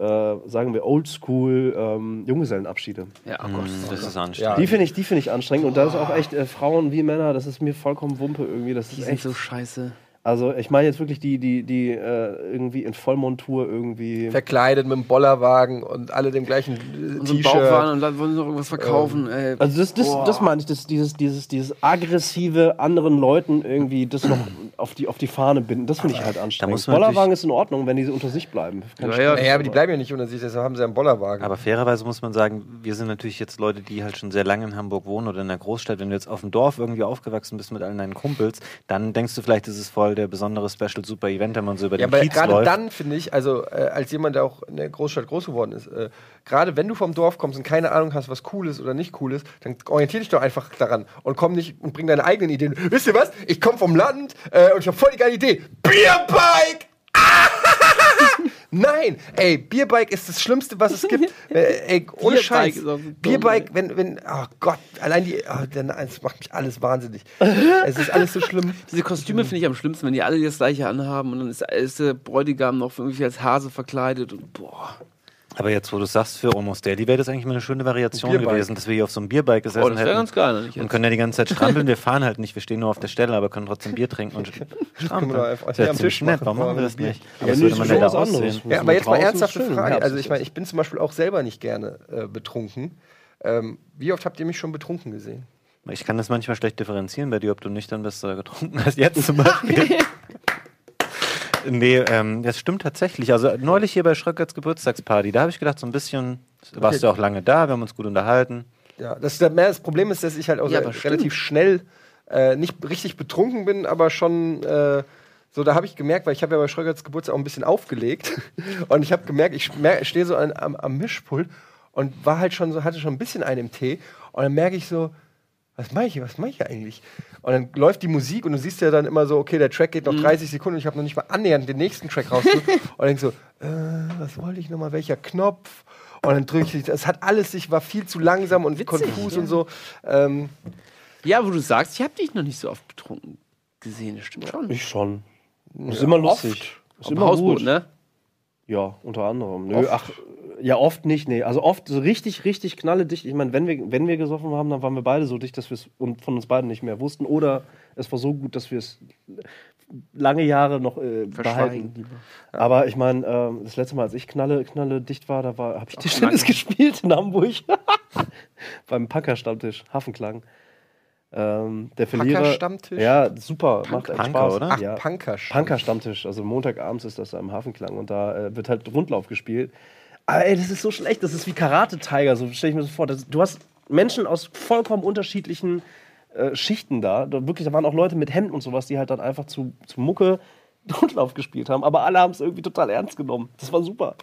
sagen wir, Oldschool ähm, Junggesellenabschiede. ja, oh Gott. Mm, Das ist Ja. anstrengend. Die finde ich, die finde ich anstrengend. Und da ist auch echt äh, Frauen wie Männer, das ist mir vollkommen Wumpe irgendwie. Das Die ist sind echt. so scheiße. Also ich meine jetzt wirklich die, die, die äh, irgendwie in Vollmontur irgendwie. Verkleidet mit dem Bollerwagen und alle dem gleichen äh, T-Shirt. und dann wollen sie noch irgendwas verkaufen. ey. Also das, das, Boah. das meine ich, das, dieses, dieses, dieses aggressive anderen Leuten irgendwie das noch auf die, auf die Fahne binden, das finde ich halt anstrengend. Bollerwagen ist in Ordnung, wenn die unter sich bleiben. Ja, ja. Naja, aber die bleiben ja nicht unter sich, deshalb haben sie einen Bollerwagen. Aber fairerweise muss man sagen, wir sind natürlich jetzt Leute, die halt schon sehr lange in Hamburg wohnen oder in einer Großstadt. Wenn du jetzt auf dem Dorf irgendwie aufgewachsen bist mit allen deinen Kumpels, dann denkst du vielleicht, das ist voll der besondere Special Super Event, wenn man so über Ja, den aber Kiez gerade läuft. dann finde ich, also äh, als jemand, der auch in der Großstadt groß geworden ist, äh, gerade wenn du vom Dorf kommst und keine Ahnung hast, was cool ist oder nicht cool ist, dann orientier dich doch einfach daran und komm nicht und bring deine eigenen Ideen. Wisst ihr was? Ich komme vom Land äh, und ich habe voll die geile Idee. Bierbike! <laughs> Nein, ey, Bierbike ist das Schlimmste, was es gibt. <laughs> Äh, ey, ohne Bierbike Scheiß. so dumm, Bierbike, wenn, wenn, oh Gott, allein die, oh, es macht mich alles wahnsinnig. <laughs> es ist alles so schlimm. Diese Kostüme finde ich am schlimmsten, wenn die alle das gleiche anhaben und dann ist, ist der Bräutigam noch irgendwie als Hase verkleidet und boah. Aber jetzt, wo du sagst, für Almost Daily wäre das eigentlich mal eine schöne Variation Bierbike. gewesen, dass wir hier auf so einem Bierbike gesessen Oh, das hätten. ganz geil, nicht Und können ja die ganze Zeit strampeln. Wir fahren halt nicht, wir stehen nur auf der Stelle, aber können trotzdem Bier trinken und <laughs> strampeln. Das wäre am ziemlich Tisch nett. machen. Warum machen wir das Bier. nicht? Aber das würde ist man aussehen. Ja, aber jetzt mal ernsthafte ist Frage. Also ist ich meine, ich bin zum Beispiel auch selber nicht gerne äh, betrunken. Ähm, wie oft habt ihr mich schon betrunken gesehen? Ich kann das manchmal schlecht differenzieren bei dir, ob du nüchtern bist oder getrunken hast. Jetzt zum Beispiel. <laughs> <laughs> nee, ähm, das stimmt tatsächlich. Also neulich hier bei Schröckerts Geburtstagsparty, da habe ich gedacht, so ein bisschen, warst du auch lange da, wir haben uns gut unterhalten. Ja, das, das das Problem ist, dass ich halt auch Ja, relativ schnell äh, nicht richtig betrunken bin, aber schon äh, so, da habe ich gemerkt, weil ich habe ja bei Schröckers Geburtstag auch ein bisschen aufgelegt <laughs> und ich habe gemerkt, ich stehe so an, am, am Mischpult und war halt schon so, hatte schon ein bisschen einen im Tee und dann merke ich so, was mache ich hier, was mache ich hier eigentlich? Und dann läuft die Musik und du siehst ja dann immer so, okay, der Track geht noch 30 Sekunden und ich habe noch nicht mal annähernd den nächsten Track rausgesucht <laughs> und denk so, äh, was wollte ich nochmal, welcher Knopf? Und dann drücke ich, es hat alles, ich war viel zu langsam und konfus und so. Ähm, Ja, wo du sagst, ich habe dich noch nicht so oft betrunken gesehen, das stimmt schon. Ich schon. ist immer lustig. Ist Auf dem immer Hausboot, gut. ne? Ja, unter anderem. Nö, Oft. ach, ja, oft nicht, nee. Also oft so richtig, richtig knalledicht. Ich meine, wenn wir, wenn wir gesoffen haben, dann waren wir beide so dicht, dass wir es von uns beiden nicht mehr wussten. Oder es war so gut, dass wir es lange Jahre noch äh, behalten. Aber ich meine, ähm, das letzte Mal, als ich knalle, knalle dicht war, da war, habe ich Tischtennis gespielt in Hamburg. <laughs> Beim Punker-Stammtisch, Hafenklang. Ähm, der Verlierer. Punker-Stammtisch? Ja, super. Macht echt Punker, Spaß. oder? ach, Ja. Punker. Punker-Stammtisch. Also Montagabends ist das da im Hafenklang und da äh, wird halt Rundlauf gespielt. Aber ey, das ist so schlecht. Das ist wie Karate-Tiger. So stelle ich mir das vor. Das, du hast Menschen aus vollkommen unterschiedlichen äh, Schichten da. da. Wirklich, da waren auch Leute mit Hemden und sowas, die halt dann einfach zu, zu Mucke Rundlauf gespielt haben. Aber alle haben es irgendwie total ernst genommen. Das war super.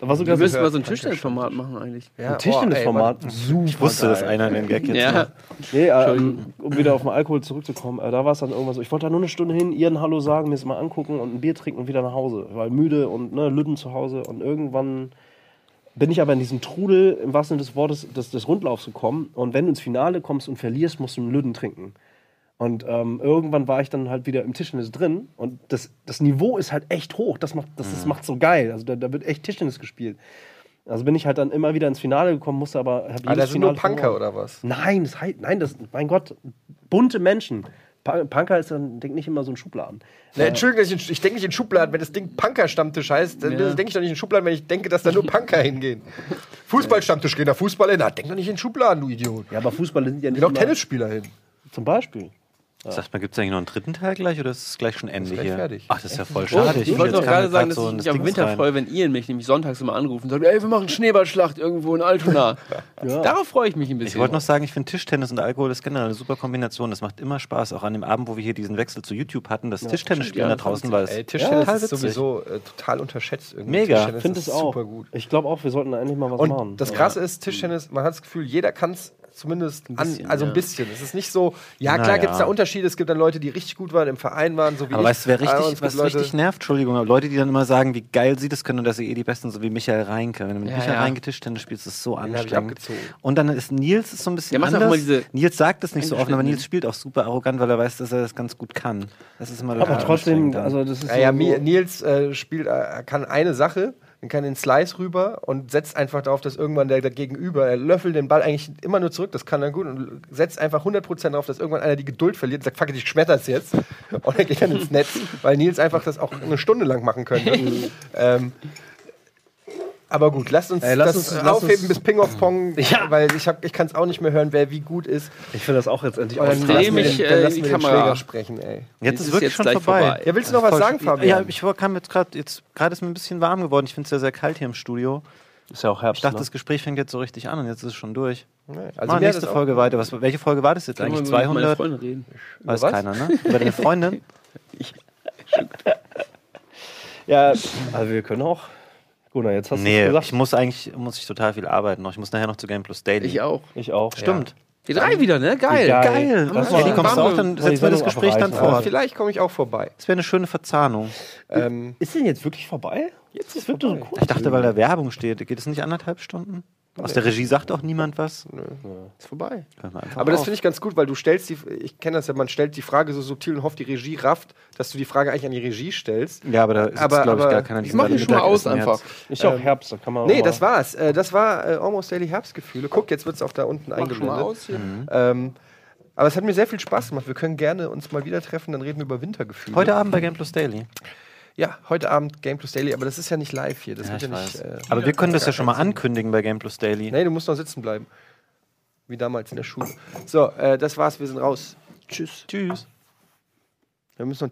Da war sogar Wir müssen so mal so ein Tischtennisformat machen eigentlich. Ja, ein Tischtennisformat. Oh, super. Ich wusste, dass geil. einer den Gag jetzt Ja. macht. Nee, ähm, um wieder auf den Alkohol zurückzukommen, äh, da war es dann irgendwann so, ich wollte da nur eine Stunde hin, ihr ein Hallo sagen, mir das mal angucken und ein Bier trinken und wieder nach Hause. Weil müde und ne, Lüden zu Hause und irgendwann bin ich aber in diesen Trudel, im wahrsten Sinne des Wortes, des, des Rundlaufs gekommen und wenn du ins Finale kommst und verlierst, musst du einen Lüden trinken. Und ähm, irgendwann war ich dann halt wieder im Tischtennis drin und das, das Niveau ist halt echt hoch. Das macht das, das macht so geil. Also da, da wird echt Tischtennis gespielt. Also bin ich halt dann immer wieder ins Finale gekommen, musste aber hab Ah, jedes das sind nur Finale Punker verloren. oder was? Nein, das heißt, nein, das, mein Gott, bunte Menschen. Punker ist dann, denk nicht immer so ein Schubladen. Ne, Entschuldigung, dass ich, ich denke nicht in Schubladen, wenn das Ding Punker-Stammtisch heißt, dann Ja. denke ich doch nicht in Schubladen, wenn ich denke, dass da nur Punker hingehen. Fußball-Stammtisch gehen da Fußballer hin. Na, denk doch nicht in Schubladen, du Idiot. Ja, aber Fußball sind ja nicht Gehen auch Tennisspieler hin. Zum Beispiel. Sag mal, gibt es eigentlich noch einen dritten Teil gleich oder ist es gleich schon Ende gleich hier? fertig. Ach, das ist ja voll schade. Ich wollte kam gerade sagen, dass ich in mich am Winter freue, wenn Ian mich nämlich sonntags immer anruft und sagt, ey, wir machen Schneeballschlacht irgendwo in Altona. <laughs> Darauf freue ich mich ein bisschen. Ich wollte noch sagen, ich finde Tischtennis und Alkohol ist generell eine super Kombination. Das macht immer Spaß. Auch an dem Abend, wo wir hier diesen Wechsel zu YouTube hatten, das Tischtennisspielen ja, da draußen war es. Ey, Tischtennis ist witzig. sowieso äh, total unterschätzt. Irgendwie. Mega. Ich finde es auch. super gut. Ich glaube auch, wir sollten da endlich mal was Und machen. das Krasse ist, Tischtennis, man hat das Gefühl, jeder kann es zumindest bisschen, an, also ja. ein bisschen. Es ist nicht so, ja klar ja. gibt es da Unterschiede, es gibt dann Leute, die richtig gut waren, im Verein waren, so wie Aber ich. weißt du, wer richtig, was Leute- richtig nervt? Entschuldigung, aber Leute, die dann immer sagen, wie geil sie das können und dass sie eh die Besten sind, so wie Michael Reinke. Wenn du mit Ja, Michael ja. Reinke Tischtennis spielst, ist es so anstrengend. Und dann ist Nils ist so ein bisschen anders. Nils sagt es nicht so offen, aber eingeschnittenen. Nils spielt auch super arrogant, weil er weiß, dass er das ganz gut kann. Das ist immer aber trotzdem, also das ist Naja, so, Nils äh, spielt, äh, kann eine Sache, dann kann er den Slice rüber und setzt einfach darauf, dass irgendwann der, der Gegenüber, er löffelt den Ball eigentlich immer nur zurück, das kann er gut, und setzt einfach 100% darauf, dass irgendwann einer die Geduld verliert und sagt, fuck it, ich schmetter es jetzt. Und er geht dann ins Netz, weil Nils einfach das auch eine Stunde lang machen könnte. <laughs> ähm, aber gut, lasst uns Ey, lass das uns- lass aufheben uns- bis Ping of Pong, <clears throat> Ja. weil ich, hab- ich kann es auch nicht mehr hören, wer wie gut ist. Ich will das auch jetzt endlich Und dann dreh lassen wir mich, den, äh, dann in lassen die wir den. Schläger sprechen, ey. Jetzt ist ist wirklich jetzt schon vorbei. vorbei. Ja, willst du noch was sagen, Fabian? Ja, ich war- kam jetzt gerade, jetzt gerade ist mir ein bisschen warm geworden. Ich finde es ja sehr kalt hier im Studio. Ist ja auch Herbst. Ich dachte, ne? das Gespräch fängt jetzt so richtig an und jetzt ist es schon durch. Also Also hat nächste Folge weiter. Was, welche Folge war das jetzt eigentlich? über meine 200? Freundin reden? Weiß was? keiner, ne? Über deine Freundin? <laughs> Ja, also wir können auch. Gunnar, jetzt hast du nee, es gesagt. ich muss eigentlich muss ich total viel arbeiten noch. Ich muss nachher noch zu Game Plus Daily. Ich auch. Ich auch. Stimmt. Die drei wieder, ne? Geil. Geil. Geil. Das die kommst du auch, dann setzen wir das Gespräch dann fort. Vielleicht komme ich auch vorbei. Das wäre eine schöne Verzahnung. Ähm, Ist denn jetzt wirklich vorbei? Jetzt ist wirklich so kurz. Ich dachte, weil da Werbung steht, geht es nicht anderthalb Stunden? Aus der Regie sagt auch niemand was. Ist vorbei. Aber das finde ich ganz gut, weil du stellst die, ich kenne das ja, man stellt die Frage so subtil und hofft, die Regie rafft, dass du die Frage eigentlich an die Regie stellst. Ja, aber da ist, glaube ich, gar keiner. die machen wir gerade schon mal aus einfach. Ist ja auch Herbst, da kann man auch Nee, das war's. Äh, das war äh, Almost Daily Herbstgefühle. Guck, jetzt wird es auch da unten Mach schon mal eingeblendet. aus hier. Ähm, aber es hat mir sehr viel Spaß gemacht. Wir können gerne uns mal wieder treffen, dann reden wir über Wintergefühle. Heute Abend bei Game Plus Daily. Ja, heute Abend Game Plus Daily, aber das ist ja nicht live hier. Das Ja, wird ich ja nicht. Äh, aber wir können das ja schon mal ankündigen bei Game Plus Daily. nee, du musst noch sitzen bleiben. Wie damals in der Schule. So, äh, das war's. Wir sind raus. Tschüss. Tschüss. Wir müssen noch